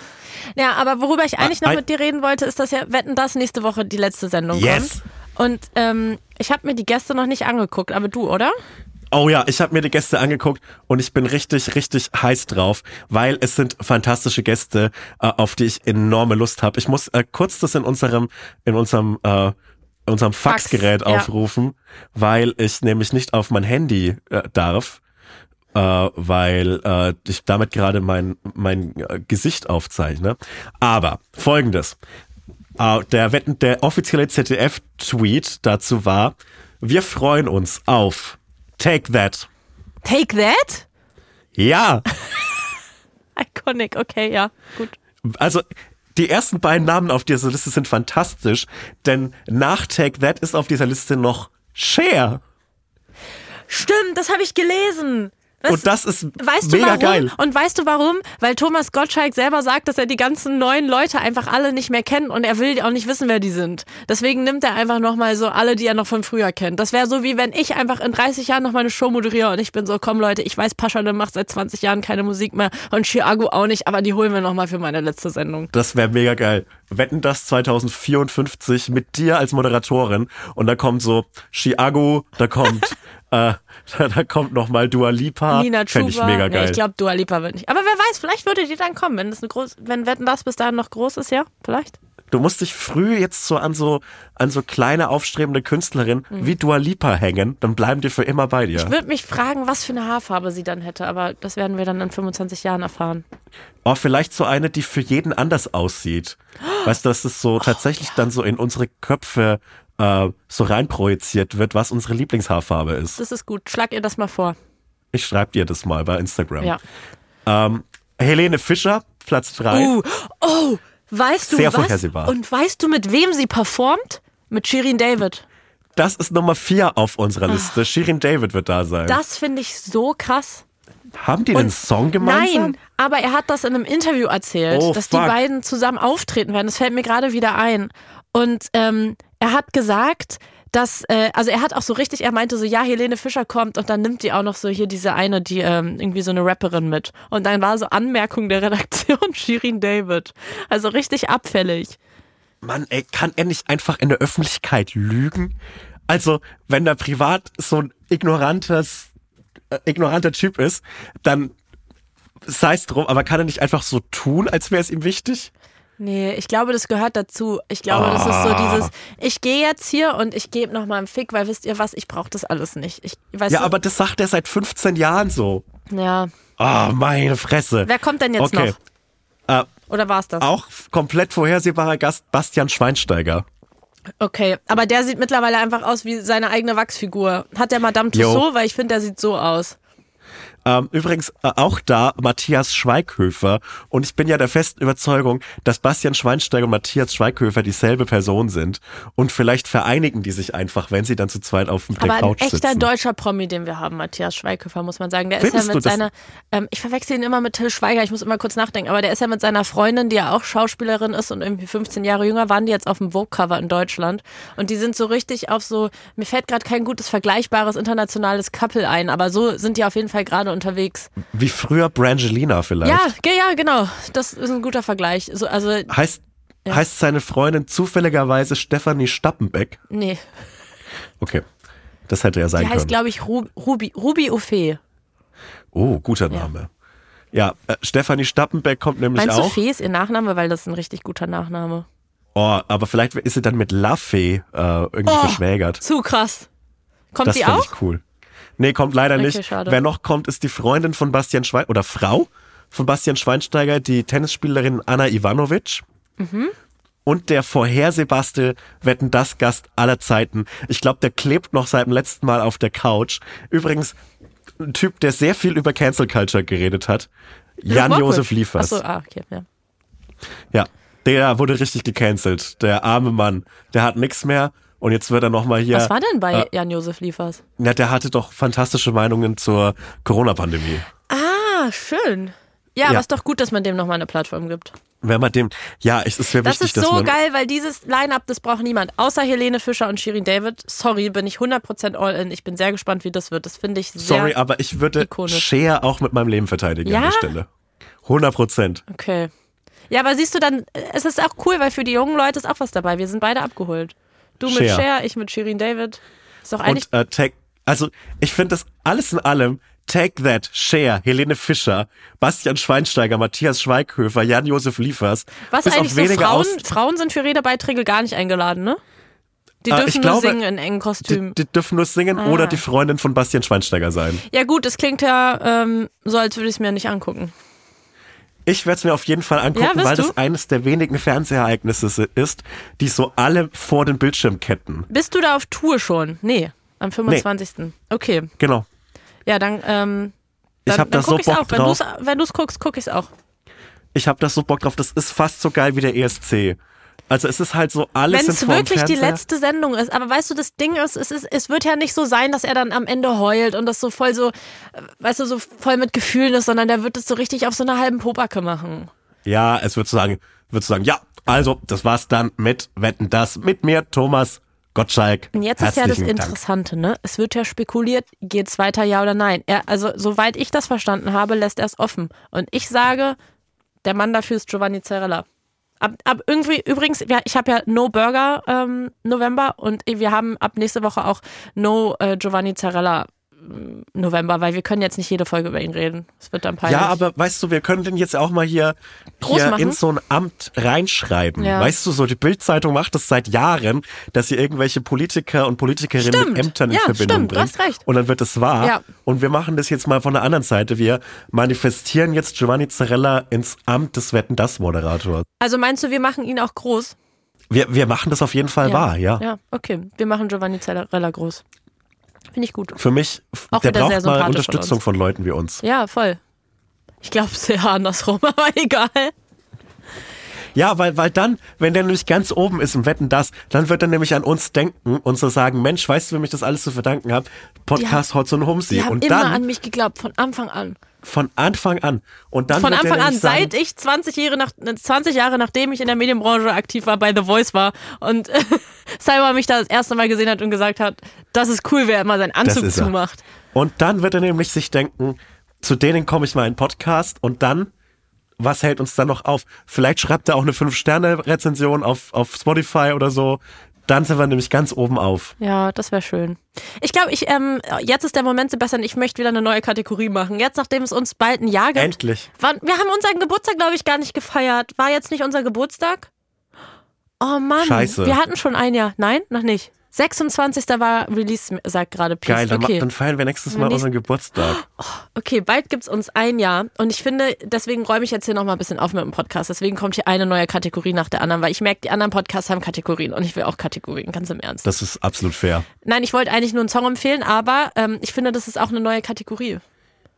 S1: Ja, aber worüber ich eigentlich noch mit dir reden wollte, ist, dass ja Wetten, das nächste Woche die letzte Sendung
S2: Yes.
S1: kommt. Und ähm, ich habe mir die Gäste noch nicht angeguckt, aber du, oder?
S2: Oh ja, ich habe mir die Gäste angeguckt und ich bin richtig, richtig heiß drauf, weil es sind fantastische Gäste, äh, auf die ich enorme Lust habe. Ich muss äh, kurz das in unserem, in unserem, äh, unserem
S1: Fax,
S2: Faxgerät
S1: ja.
S2: aufrufen, weil ich nämlich nicht auf mein Handy äh, darf, äh, weil äh, ich damit gerade mein, mein äh, Gesicht aufzeichne. Aber folgendes. Äh, der, der offizielle ZDF-Tweet dazu war, wir freuen uns auf Take That.
S1: Take that?
S2: Ja, *laughs*
S1: Iconic, okay, ja, gut.
S2: also die ersten beiden Namen auf dieser Liste sind fantastisch, denn nach Take That ist auf dieser Liste noch Cher.
S1: Stimmt, das habe ich gelesen. Was,
S2: Und das ist
S1: weißt du
S2: mega
S1: warum?
S2: geil.
S1: Und weißt du warum? Weil Thomas Gottschalk selber sagt, dass er die ganzen neuen Leute einfach alle nicht mehr kennt und er will auch nicht wissen, wer die sind. Deswegen nimmt er einfach nochmal so alle, die er noch von früher kennt. Das wäre so wie wenn ich einfach in 30 Jahren noch mal eine Show moderiere und ich bin so, komm Leute, ich weiß, Paschanim macht seit 20 Jahren keine Musik mehr und Chiago auch nicht, aber die holen wir nochmal für meine letzte Sendung.
S2: Das wäre mega geil. Wetten das 2054 mit dir als Moderatorin und da kommt so Chiago, da kommt *laughs* äh, *laughs* da, kommt noch mal Dua Lipa.
S1: Nina
S2: Fänd
S1: Chuba.
S2: ich mega
S1: Nee,
S2: geil.
S1: ich glaube, Dua Lipa wird nicht. Aber wer weiß, vielleicht würde die dann kommen, wenn das eine groß, wenn Wetten das bis dahin noch groß ist, ja? Vielleicht?
S2: du musst dich früh jetzt so an so an so kleine aufstrebende Künstlerinnen wie Dua Lipa hängen, dann bleiben die für immer bei dir.
S1: Ich würde mich fragen, was für eine Haarfarbe sie dann hätte, aber das werden wir dann in 25 Jahren erfahren.
S2: Oh, vielleicht so eine, die für jeden anders aussieht. *gasps* Weißt du, dass es so tatsächlich dann so in unsere Köpfe äh, so reinprojiziert wird, was unsere Lieblingshaarfarbe ist.
S1: Das ist gut. Schlag ihr das mal vor.
S2: Ich schreibe dir das mal bei Instagram.
S1: Ja.
S2: Ähm, Helene Fischer, Platz drei.
S1: Uh, oh, weißt du
S2: Sehr
S1: was?
S2: vorhersehbar.
S1: Und weißt du, mit wem sie performt? Mit Shirin David.
S2: Das ist Nummer vier auf unserer Liste. Shirin David wird da sein.
S1: Das finde ich so krass.
S2: Haben die einen Song gemeinsam?
S1: Nein, aber er hat das in einem Interview erzählt,
S2: Oh,
S1: dass
S2: fuck.
S1: die beiden zusammen auftreten werden. Das fällt mir gerade wieder ein. Und ähm, er hat gesagt, dass, äh, also er hat auch so richtig, er meinte so, ja, Helene Fischer kommt und dann nimmt die auch noch so hier diese eine, die ähm, irgendwie so eine Rapperin mit. Und dann war so Anmerkung der Redaktion *laughs* Shirin David. Also richtig abfällig.
S2: Mann, ey, kann er nicht einfach in der Öffentlichkeit lügen? Also, wenn er privat so ein ignorantes, äh, ignoranter Typ ist, dann sei es drum, aber kann er nicht einfach so tun, als wäre es ihm wichtig?
S1: Nee, ich glaube, das gehört dazu. Ich glaube, das ist so
S2: Ah.
S1: dieses, ich gehe jetzt hier und ich gebe nochmal einen Fick, weil wisst ihr was, ich brauche das alles nicht. Ich,
S2: Ja,
S1: du,
S2: aber das sagt er seit 15 Jahren so.
S1: ja.
S2: Ah, meine Fresse.
S1: Wer kommt denn jetzt
S2: Okay.
S1: noch?
S2: Äh,
S1: Oder war's das?
S2: auch komplett vorhersehbarer Gast Bastian Schweinsteiger.
S1: Okay, aber der sieht mittlerweile einfach aus wie seine eigene Wachsfigur. Hat der Madame
S2: Jo.
S1: Tussauds? Weil ich finde, der sieht so aus.
S2: Ähm, übrigens äh, auch da Matthias Schweighöfer. Und ich bin ja der festen Überzeugung, dass Bastian Schweinsteiger und Matthias Schweighöfer dieselbe Person sind. Und vielleicht vereinigen die sich einfach, wenn sie dann zu zweit auf der
S1: Aber ein
S2: Couch
S1: echter
S2: sitzen.
S1: deutscher Promi, den wir haben, Matthias Schweighöfer, muss man sagen. Der
S2: Findest
S1: ist ja mit seiner, ähm, ich verwechsel ihn immer mit Till Schweiger, ich muss immer kurz nachdenken, aber der ist ja mit seiner Freundin, die ja auch Schauspielerin ist und irgendwie 15 Jahre jünger, waren die jetzt auf dem Vogue-Cover in Deutschland. Und die sind so richtig auf so, mir fällt gerade kein gutes, vergleichbares internationales Couple ein, aber so sind die auf jeden Fall gerade unterwegs.
S2: Wie früher Brangelina vielleicht.
S1: Ja, ja, genau. Das ist ein guter Vergleich. So, also,
S2: Heißt, heißt seine Freundin zufälligerweise Stefanie Stappenbeck?
S1: nee.
S2: Okay. Das hätte ja sein
S1: Die heißt,
S2: können.
S1: glaube ich, Ru Ruby, Ruby Ophé.
S2: Oh, guter Name. Ja, äh, Stefanie Stappenbeck kommt nämlich
S1: Meinst du,
S2: auch.
S1: Fee ist ihr Nachname? Weil das ist ein richtig guter Nachname.
S2: Oh, aber vielleicht ist sie dann mit Lafay äh, irgendwie
S1: Oh.
S2: verschwägert.
S1: Zu krass. Kommt
S2: Das
S1: die
S2: finde
S1: auch?
S2: ich cool. Nee, kommt leider
S1: Okay,
S2: nicht.
S1: schade.
S2: Wer noch kommt, ist die Freundin von Bastian Schweinsteiger oder Frau von Bastian Schweinsteiger, die Tennisspielerin Anna Ivanovic.
S1: Mhm.
S2: Und der vorhersehbarste Wetten das Gast aller Zeiten. Ich glaube, der klebt noch seit dem letzten Mal auf der Couch. Übrigens, ein Typ, der sehr viel über Cancel Culture geredet hat. Jan-Josef. Liefers.
S1: Achso, ah, okay, ja.
S2: Ja, der wurde richtig gecancelt. Der arme Mann. Der hat nichts mehr. Und jetzt wird er nochmal hier.
S1: Was war denn bei
S2: äh,
S1: Jan-Josef Liefers?
S2: Na, der hatte doch fantastische Meinungen zur Corona-Pandemie.
S1: Ah, schön. Ja, aber
S2: Ja.
S1: ist doch gut, dass man dem nochmal eine Plattform gibt.
S2: Wenn man dem, ja, es ist sehr
S1: Das
S2: wichtig,
S1: ist
S2: dass
S1: so
S2: man.
S1: geil, weil dieses Line-Up, das braucht niemand. Außer Helene Fischer und Shirin David. Sorry, bin ich 100% all in. Ich bin sehr gespannt, wie das wird. Das finde ich sehr...
S2: Sorry, aber ich würde
S1: ikonisch.
S2: Cher auch mit meinem Leben verteidigen an
S1: Ja?
S2: der Stelle. 100 Prozent.
S1: Okay. Ja, aber siehst du dann, es ist auch cool, weil für die jungen Leute ist auch was dabei. Wir sind beide abgeholt. Du mit
S2: Cher.
S1: Cher, ich mit Shirin David. Ist doch eigentlich...
S2: Und äh, take, also ich finde das alles in allem. Take That, Cher, Helene Fischer, Bastian Schweinsteiger, Matthias Schweighöfer, Jan-Josef Liefers.
S1: was eigentlich so Frauen, Frauen sind für Redebeiträge gar nicht eingeladen, ne? Die
S2: Äh,
S1: dürfen
S2: ich
S1: nur
S2: glaube,
S1: singen in engen
S2: die,
S1: Kostümen.
S2: die dürfen nur singen
S1: Ah.
S2: oder die Freundin von Bastian Schweinsteiger sein.
S1: Ja gut, das klingt ja ähm, so, als würde ich es mir nicht angucken.
S2: Ich werde es mir auf jeden Fall
S1: Ja,
S2: angucken,
S1: wirst
S2: weil
S1: du?
S2: das eines der wenigen Fernsehereignisse ist, die so alle vor den Bildschirm ketten.
S1: Bist du da auf Tour schon? Nee, am 25. Okay.
S2: Genau.
S1: Ja, dann, ähm,
S2: Ich
S1: dann,
S2: hab
S1: dann
S2: da so
S1: guck
S2: Bock
S1: auch. Wenn
S2: drauf.
S1: wenn du's guckst, guck ich's auch.
S2: Ich habe da so Bock drauf. Das ist fast so geil wie der ESC. Also es ist halt so alles
S1: Wenn es wirklich die
S2: Fernseher.
S1: letzte Sendung ist. Aber weißt du, das Ding ist es, ist, es wird ja nicht so sein, dass er dann am Ende heult und das so voll so, äh, weißt du, so voll mit Gefühlen ist, sondern der wird es so richtig auf so einer halben Popacke machen.
S2: Ja, es wird so sagen, wird sagen, ja, also das war's dann mit Wetten das mit mir, Thomas Gottschalk.
S1: Und jetzt ist ja das
S2: Herzlichen Dank.
S1: Interessante, ne? Es wird ja spekuliert, geht's weiter, ja oder nein. Er, also, soweit ich das verstanden habe, lässt er es offen. Und ich sage, der Mann dafür ist Giovanni Zarella. Ab, ab irgendwie, übrigens, ja, ich habe ja No Burger ähm, November und wir haben ab nächste Woche auch No äh, Giovanni Zarella November, weil wir können jetzt nicht jede Folge über ihn reden. Es wird dann peinlich.
S2: Ja, aber weißt du, wir können den jetzt auch mal hier, hier in so ein Amt reinschreiben.
S1: Ja.
S2: Weißt du, so die Bildzeitung macht das seit Jahren, dass sie irgendwelche Politiker und Politikerinnen
S1: Stimmt.
S2: mit Ämtern in
S1: Ja,
S2: Verbindung
S1: stimmt, du
S2: bringen.
S1: hast recht.
S2: Und dann wird es wahr.
S1: Ja.
S2: Und wir machen das jetzt mal von der anderen Seite. Wir manifestieren jetzt Giovanni Zarella ins Amt des Wetten das Moderators.
S1: Also meinst du, wir machen ihn auch groß?
S2: Wir, wir machen das auf jeden Fall wahr, ja.
S1: Ja, okay. Wir machen Giovanni Zarella groß. Finde ich gut.
S2: Für mich,
S1: Auch
S2: der
S1: sehr
S2: braucht mal
S1: von
S2: Unterstützung
S1: uns.
S2: von Leuten wie uns.
S1: Ja, voll. Ich glaube es eher andersrum, *laughs* aber egal.
S2: Ja, weil, weil dann, wenn der nämlich ganz oben ist im Wetten das, dann wird er nämlich an uns denken und so sagen, Mensch, weißt du, wem ich das alles zu verdanken habe? Podcast Hotz und Humsi.
S1: Die haben
S2: Und
S1: immer
S2: dann
S1: an mich geglaubt, von Anfang an.
S2: von Anfang an. Und dann
S1: Von Anfang an,
S2: sagen,
S1: seit ich 20 Jahre, nach, 20 Jahre nachdem ich in der Medienbranche aktiv war, bei The Voice war und *laughs* Cyber mich da das erste Mal gesehen hat und gesagt hat, das ist cool, wer immer seinen Anzug zumacht.
S2: Und dann wird er nämlich sich denken, zu denen komme ich mal in Podcast und dann, was hält uns dann noch auf? Vielleicht schreibt er auch eine 5-Sterne-Rezension auf, auf Spotify oder so. Dann sind wir nämlich ganz oben auf.
S1: Ja, das wäre schön. Ich glaube, ich, ähm, jetzt ist der Moment, Sebastian, ich möchte wieder eine neue Kategorie machen. Jetzt, nachdem es uns bald ein Jahr gibt.
S2: Endlich.
S1: Wann, wir haben unseren Geburtstag, glaube ich, gar nicht gefeiert. War jetzt nicht unser Geburtstag? Oh Mann.
S2: Scheiße.
S1: Wir hatten schon ein Jahr. Nein, noch nicht. 26. war Release, sagt gerade Peace.
S2: Geil, dann,
S1: okay.
S2: dann feiern wir nächstes Mal unseren Geburtstag.
S1: okay, bald gibt's uns ein Jahr. Und ich finde, deswegen räume ich jetzt hier nochmal ein bisschen auf mit dem Podcast. Deswegen kommt hier eine neue Kategorie nach der anderen, weil ich merke, die anderen Podcasts haben Kategorien und ich will auch Kategorien, ganz im Ernst.
S2: Das ist absolut fair.
S1: Nein, ich wollte eigentlich nur einen Song empfehlen, aber ähm, ich finde, das ist auch eine neue Kategorie.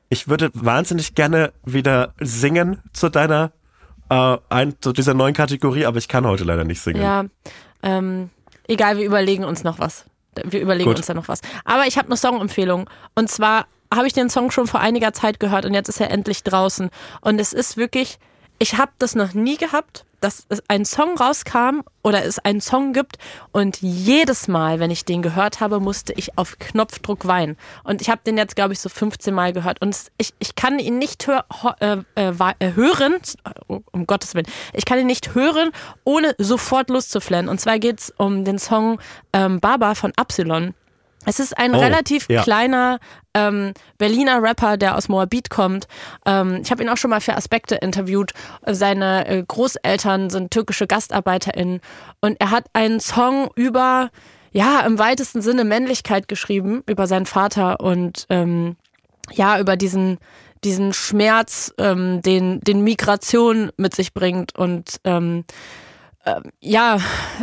S2: Ich würde wahnsinnig gerne wieder singen zu deiner, äh, ein, zu dieser neuen Kategorie, aber ich kann heute leider nicht singen.
S1: Ja, ähm, egal, wir überlegen uns noch was. Wir überlegen
S2: Gut.
S1: uns da noch was. Aber ich habe eine Songempfehlung. Und zwar habe ich den Song schon vor einiger Zeit gehört und jetzt ist er endlich draußen. Und es ist wirklich, ich habe das noch nie gehabt, dass es ein Song rauskam oder es einen Song gibt und jedes Mal, wenn ich den gehört habe, musste ich auf Knopfdruck weinen. Und ich habe den jetzt, glaube ich, so 15 Mal gehört. Und ich, ich kann ihn nicht hör, äh, äh, äh, hören, um Gottes Willen, ich kann ihn nicht hören, ohne sofort loszuflennen. Und zwar geht's um den Song ähm, Baba von Absilon. Es ist ein
S2: Oh,
S1: relativ
S2: ja.
S1: kleiner ähm, Berliner Rapper, der aus Moabit kommt. Ähm, ich habe ihn auch schon mal für Aspekte interviewt. Seine äh, Großeltern sind türkische GastarbeiterInnen und er hat einen Song über, ja, im weitesten Sinne Männlichkeit geschrieben, über seinen Vater und ähm, ja, über diesen, diesen Schmerz, ähm, den, den Migration mit sich bringt und ähm, ja,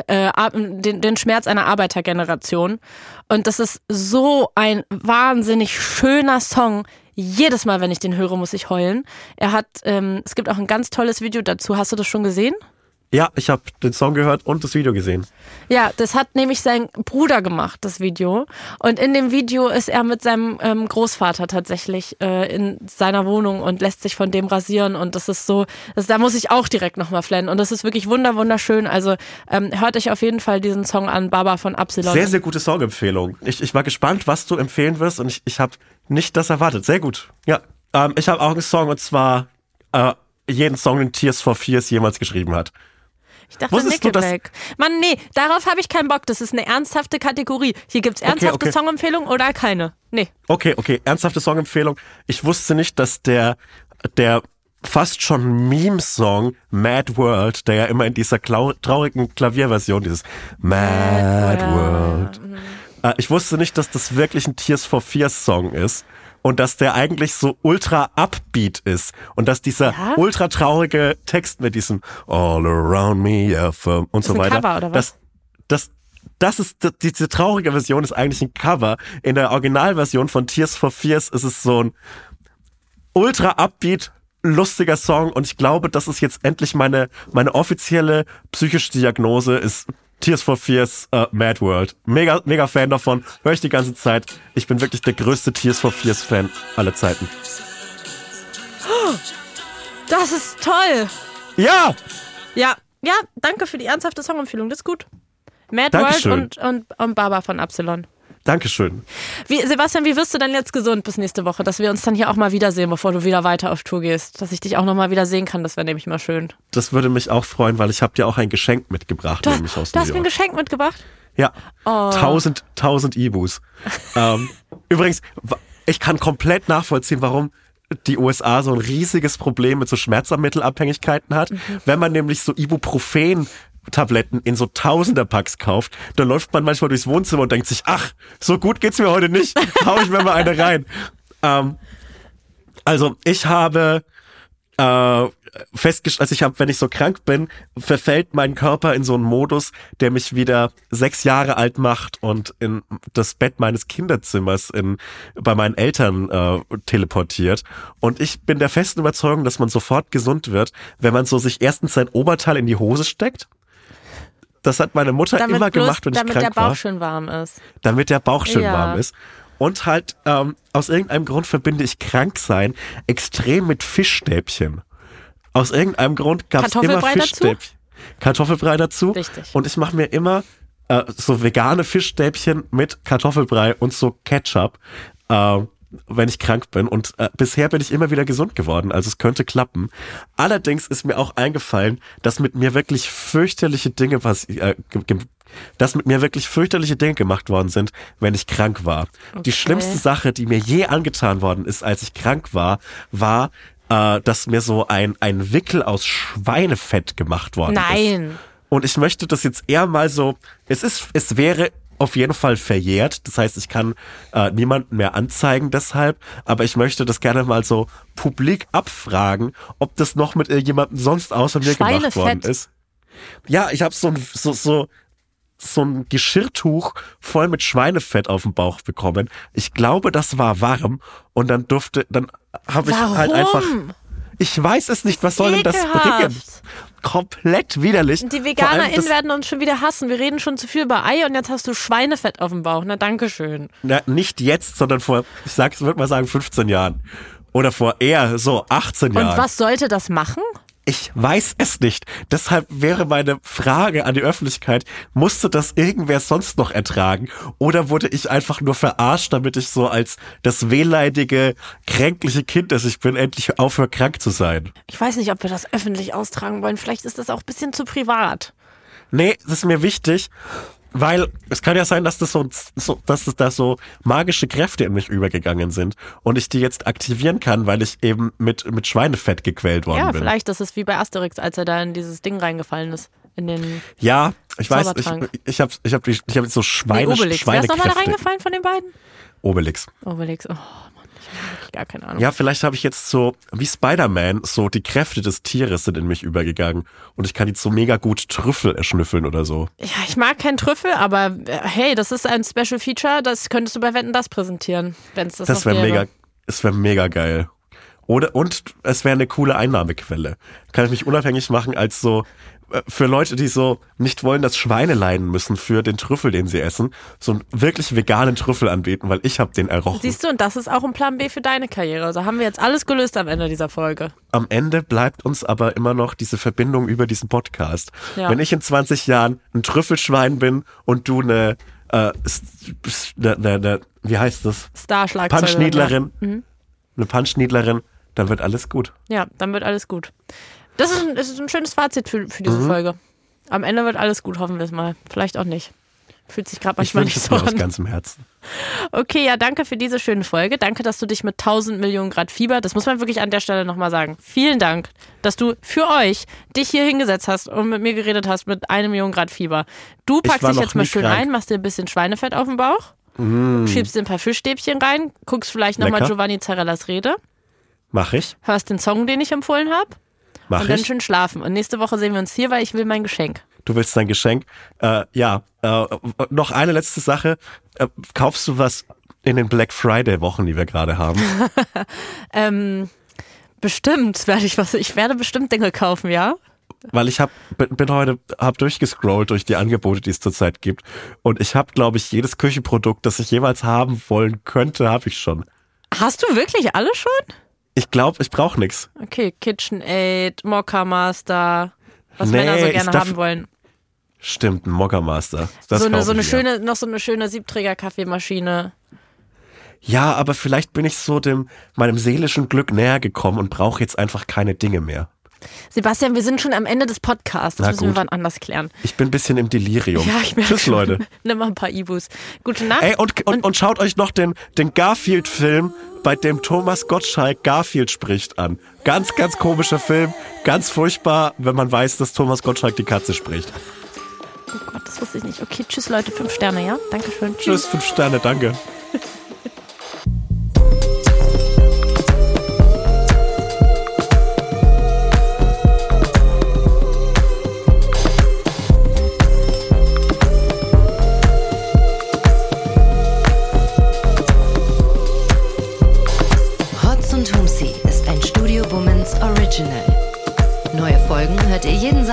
S1: äh, den, den Schmerz einer Arbeitergeneration. Und das ist so ein wahnsinnig schöner Song. Jedes Mal, wenn ich den höre, muss ich heulen. Er hat, ähm, es gibt auch ein ganz tolles Video dazu. Hast du das schon gesehen?
S2: Ja, ich habe den Song gehört und das Video gesehen.
S1: Ja, das hat nämlich sein Bruder gemacht, das Video. Und in dem Video ist er mit seinem ähm, Großvater tatsächlich äh, in seiner Wohnung und lässt sich von dem rasieren. Und das ist so, das, da muss ich auch direkt nochmal flennen. Und das ist wirklich wunder, wunderschön. Also ähm, hört euch auf jeden Fall diesen Song an, Baba von Absilon.
S2: Sehr, sehr gute Songempfehlung. Ich, ich war gespannt, was du empfehlen wirst und ich, ich habe nicht das erwartet. Sehr gut. Ja, ähm, ich habe auch einen Song und zwar äh, jeden Song, den Tears for Fears jemals geschrieben hat.
S1: Ich dachte
S2: Wusstest
S1: Nickelback. Mann, nee, darauf habe ich keinen Bock. Das ist eine ernsthafte Kategorie. Hier gibt's ernsthafte
S2: okay.
S1: Songempfehlungen oder keine. Nee.
S2: Okay, okay, ernsthafte Songempfehlung. Ich wusste nicht, dass der, der fast schon Meme-Song Mad World, der ja immer in dieser traurigen Klavierversion, dieses Mad World. Äh, ich wusste nicht, dass das wirklich ein Tears for Fears Song ist. Und dass der eigentlich so ultra upbeat ist. Und dass dieser
S1: Ja?
S2: ultra traurige Text mit diesem All around me, yeah, und so weiter.
S1: Cover?
S2: Das, das, das ist, diese traurige Version ist eigentlich ein Cover. In der Originalversion von Tears for Fears ist es so ein ultra upbeat, lustiger Song und ich glaube, das ist jetzt endlich meine, meine offizielle psychische Diagnose ist Tears for Fears uh, Mad World. Mega, mega Fan davon. Höre ich die ganze Zeit. Ich bin wirklich der größte Tears for Fears Fan aller Zeiten.
S1: Das ist toll.
S2: Ja!
S1: Ja, ja, danke für die ernsthafte Songempfehlung. Das ist gut. Mad
S2: Dankeschön.
S1: World und, und, und Baba von Absilon.
S2: Dankeschön.
S1: Wie, Sebastian, wie wirst du denn jetzt gesund bis nächste Woche, dass wir uns dann hier auch mal wiedersehen, bevor du wieder weiter auf Tour gehst? Dass ich dich auch noch mal wieder sehen kann, das wäre nämlich mal schön.
S2: Das würde mich auch freuen, weil ich habe dir auch ein Geschenk mitgebracht,
S1: Du,
S2: nämlich aus
S1: du hast mir ein. Geschenk mitgebracht?
S2: Ja.
S1: Oh.
S2: Tausend, tausend Ibus. *laughs* ähm, übrigens, ich kann komplett nachvollziehen, warum die USA so ein riesiges Problem mit so Schmerzmittelabhängigkeiten hat.
S1: Mhm.
S2: Wenn man nämlich so Ibuprofen Tabletten in so Tausenderpacks kauft, dann läuft man manchmal durchs Wohnzimmer und denkt sich, ach, so gut geht's mir heute nicht, hau ich mir mal eine rein. Ähm, also ich habe äh, festgestellt, also ich habe, wenn ich so krank bin, verfällt mein Körper in so einen Modus, der mich wieder sechs Jahre alt macht und in das Bett meines Kinderzimmers in, bei meinen Eltern äh, teleportiert. Und ich bin der festen Überzeugung, dass man sofort gesund wird, wenn man so sich erstens sein Oberteil in die Hose steckt. Das hat meine Mutter
S1: Damit,
S2: immer
S1: bloß,
S2: gemacht, wenn ich
S1: damit der
S2: krank
S1: Bauch
S2: war
S1: schön warm ist.
S2: damit der Bauch schön
S1: Ja.
S2: warm ist. Und halt, ähm, aus irgendeinem Grund verbinde ich Kranksein extrem mit Fischstäbchen. Aus irgendeinem Grund gab es immer
S1: Kartoffelbrei dazu?
S2: Fischstäbchen. Kartoffelbrei dazu.
S1: Richtig.
S2: Und ich mache mir immer äh, so vegane Fischstäbchen mit Kartoffelbrei und so Ketchup, äh, wenn ich krank bin. Und äh, bisher bin ich immer wieder gesund geworden. Also es könnte klappen. Allerdings ist mir auch eingefallen, dass mit mir wirklich fürchterliche Dinge was äh, dass mit mir wirklich fürchterliche Dinge gemacht worden sind, wenn ich krank war. Die schlimmste Sache, die mir je angetan worden ist, als ich krank war, war, äh, dass mir so ein, ein Wickel aus Schweinefett gemacht worden ist.
S1: Nein.
S2: Und ich möchte das jetzt eher mal so, es ist, es wäre auf jeden Fall verjährt. Das heißt, ich kann äh, niemanden mehr anzeigen deshalb, aber ich möchte das gerne mal so publik abfragen, ob das noch mit irgendjemandem sonst außer mir gemacht worden ist. Ja, ich habe so ein so so so ein Geschirrtuch voll mit Schweinefett auf dem Bauch bekommen. Ich glaube, das war warm und dann durfte, dann habe ich halt einfach. Ich weiß es nicht. Was soll denn das
S1: Ekelhaft.
S2: bringen? Komplett widerlich.
S1: Die VeganerInnen werden uns schon wieder hassen. Wir reden schon zu viel über Ei und jetzt hast du Schweinefett auf dem Bauch. Na, danke schön.
S2: Na, nicht jetzt, sondern vor, ich sag, ich würde mal sagen, 15 Jahren. Oder vor eher so 18 Jahren.
S1: Und was sollte das machen?
S2: Ich weiß es nicht. Deshalb wäre meine Frage an die Öffentlichkeit, musste das irgendwer sonst noch ertragen? Oder wurde ich einfach nur verarscht, damit ich so als das wehleidige, kränkliche Kind, das ich bin, endlich aufhöre, krank zu sein?
S1: Ich weiß nicht, ob wir das öffentlich austragen wollen. Vielleicht ist das auch ein bisschen zu privat.
S2: Nee, das ist mir wichtig, weil es kann ja sein, dass das so, so dass es da so magische Kräfte in mich übergegangen sind und ich die jetzt aktivieren kann, weil ich eben mit, mit Schweinefett gequält worden
S1: Ja,
S2: bin.
S1: vielleicht das ist wie bei Asterix, als er da in dieses Ding reingefallen ist. In den
S2: Ja, ich weiß, ich, ich habe ich hab, die- ich hab jetzt so
S1: nee,
S2: Schweine,
S1: Obelix. Wer ist nochmal da reingefallen von den beiden?
S2: Obelix.
S1: Obelix. Oh ich hab ihn wirklich gar keine Ahnung.
S2: Ja, vielleicht habe ich jetzt so, wie Spider-Man, so die Kräfte des Tieres sind in mich übergegangen und ich kann jetzt so mega gut Trüffel erschnüffeln oder so.
S1: Ja, ich mag keinen Trüffel, aber äh, hey, das ist ein Special Feature, das könntest du bei Wetten das präsentieren, wenn es das,
S2: Das
S1: noch
S2: wäre mega, es wäre mega geil. Oder, und es wäre eine coole Einnahmequelle. Kann ich mich unabhängig machen als so, für Leute, die so nicht wollen, dass Schweine leiden müssen für den Trüffel, den sie essen, so einen wirklich veganen Trüffel anbieten, weil ich habe den errochen.
S1: Siehst du, und das ist auch ein Plan B für deine Karriere. Also haben wir jetzt alles gelöst am Ende dieser Folge.
S2: Am Ende bleibt uns aber immer noch diese Verbindung über diesen Podcast.
S1: Ja.
S2: Wenn ich in 20 Jahren ein Trüffelschwein bin und du eine, äh, s- s- ne, ne, ne, wie heißt das?
S1: Starschlagzeuger.
S2: Punchniedlerin.
S1: Mhm.
S2: Eine Punchniedlerin, dann wird alles gut.
S1: Ja, dann wird alles gut. Das ist ein, das ist ein schönes Fazit für, für
S2: Mhm.
S1: diese Folge. Am Ende wird alles gut, hoffen wir es mal. Vielleicht auch nicht. Fühlt sich gerade
S2: Ich
S1: manchmal
S2: wünsche
S1: nicht so
S2: mir aus
S1: an.
S2: ganzem Herzen.
S1: Okay, ja, danke für diese schöne Folge. Danke, dass du dich mit 1000 Millionen Grad Fieber, das muss man wirklich an der Stelle nochmal sagen. Vielen Dank, dass du für euch dich hier hingesetzt hast und mit mir geredet hast mit einer Million Grad Fieber. Du packst dich jetzt mal schön
S2: krank.
S1: ein, machst dir ein bisschen Schweinefett auf den Bauch, schiebst dir ein paar Fischstäbchen rein, guckst vielleicht nochmal. Giovanni Zarellas Rede,
S2: Mach ich,
S1: hörst den Song, den ich empfohlen habe
S2: mach
S1: und dann
S2: ich.
S1: schön schlafen. Und nächste Woche sehen wir uns hier, weil ich will mein Geschenk.
S2: Du willst dein Geschenk. Äh, ja, äh, noch eine letzte Sache. Äh, kaufst du was in den Black Friday Wochen, die wir gerade haben? *laughs*
S1: Ähm, bestimmt werde ich was, ich werde bestimmt Dinge kaufen, ja?
S2: Weil ich hab, bin, heute hab durchgescrollt durch die Angebote, die es zurzeit gibt. Und ich habe, glaube ich, jedes Küchenprodukt, das ich jeweils haben wollen könnte, habe ich schon.
S1: Hast du wirklich alle schon?
S2: Ich glaube, ich brauche nichts.
S1: Okay, KitchenAid, Mokka Master, was
S2: Nee,
S1: Männer so gerne
S2: darf-
S1: haben wollen.
S2: Stimmt, ein Mokka Master. Das
S1: so eine, so eine schöne, noch so eine schöne Siebträger-Kaffeemaschine.
S2: Ja, aber vielleicht bin ich so dem meinem seelischen Glück näher gekommen und brauche jetzt einfach keine Dinge mehr.
S1: Sebastian, wir sind schon am Ende des Podcasts. Das
S2: Na
S1: müssen wir
S2: gut.
S1: wann anders klären.
S2: Ich bin ein bisschen im Delirium.
S1: Ja, ich merke
S2: Tschüss,
S1: schon.
S2: Leute. *laughs*
S1: Nimm mal ein paar Ibus. Gute Nacht.
S2: Ey, und, und, und schaut euch noch den, den Garfield-Film, bei dem Thomas Gottschalk Garfield spricht, an. Ganz, ganz komischer Film. Ganz furchtbar, wenn man weiß, dass Thomas Gottschalk die Katze spricht.
S1: Oh Gott, das wusste ich nicht. Okay, tschüss Leute, fünf Sterne, ja? Dankeschön.
S2: Tschüss, fünf Sterne, danke. *laughs*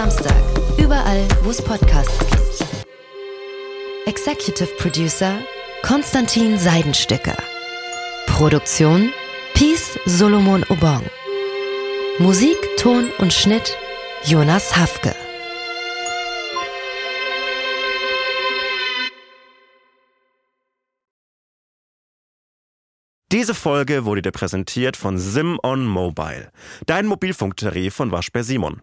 S3: Samstag, überall, wo es Podcasts gibt. Executive Producer Konstantin Seidenstücker. Produktion Peace Solomon Obong. Musik, Ton und Schnitt Jonas Hafke.
S4: Diese Folge wurde dir präsentiert von Sim on Mobile, dein Mobilfunktarif von Waschbär Simon.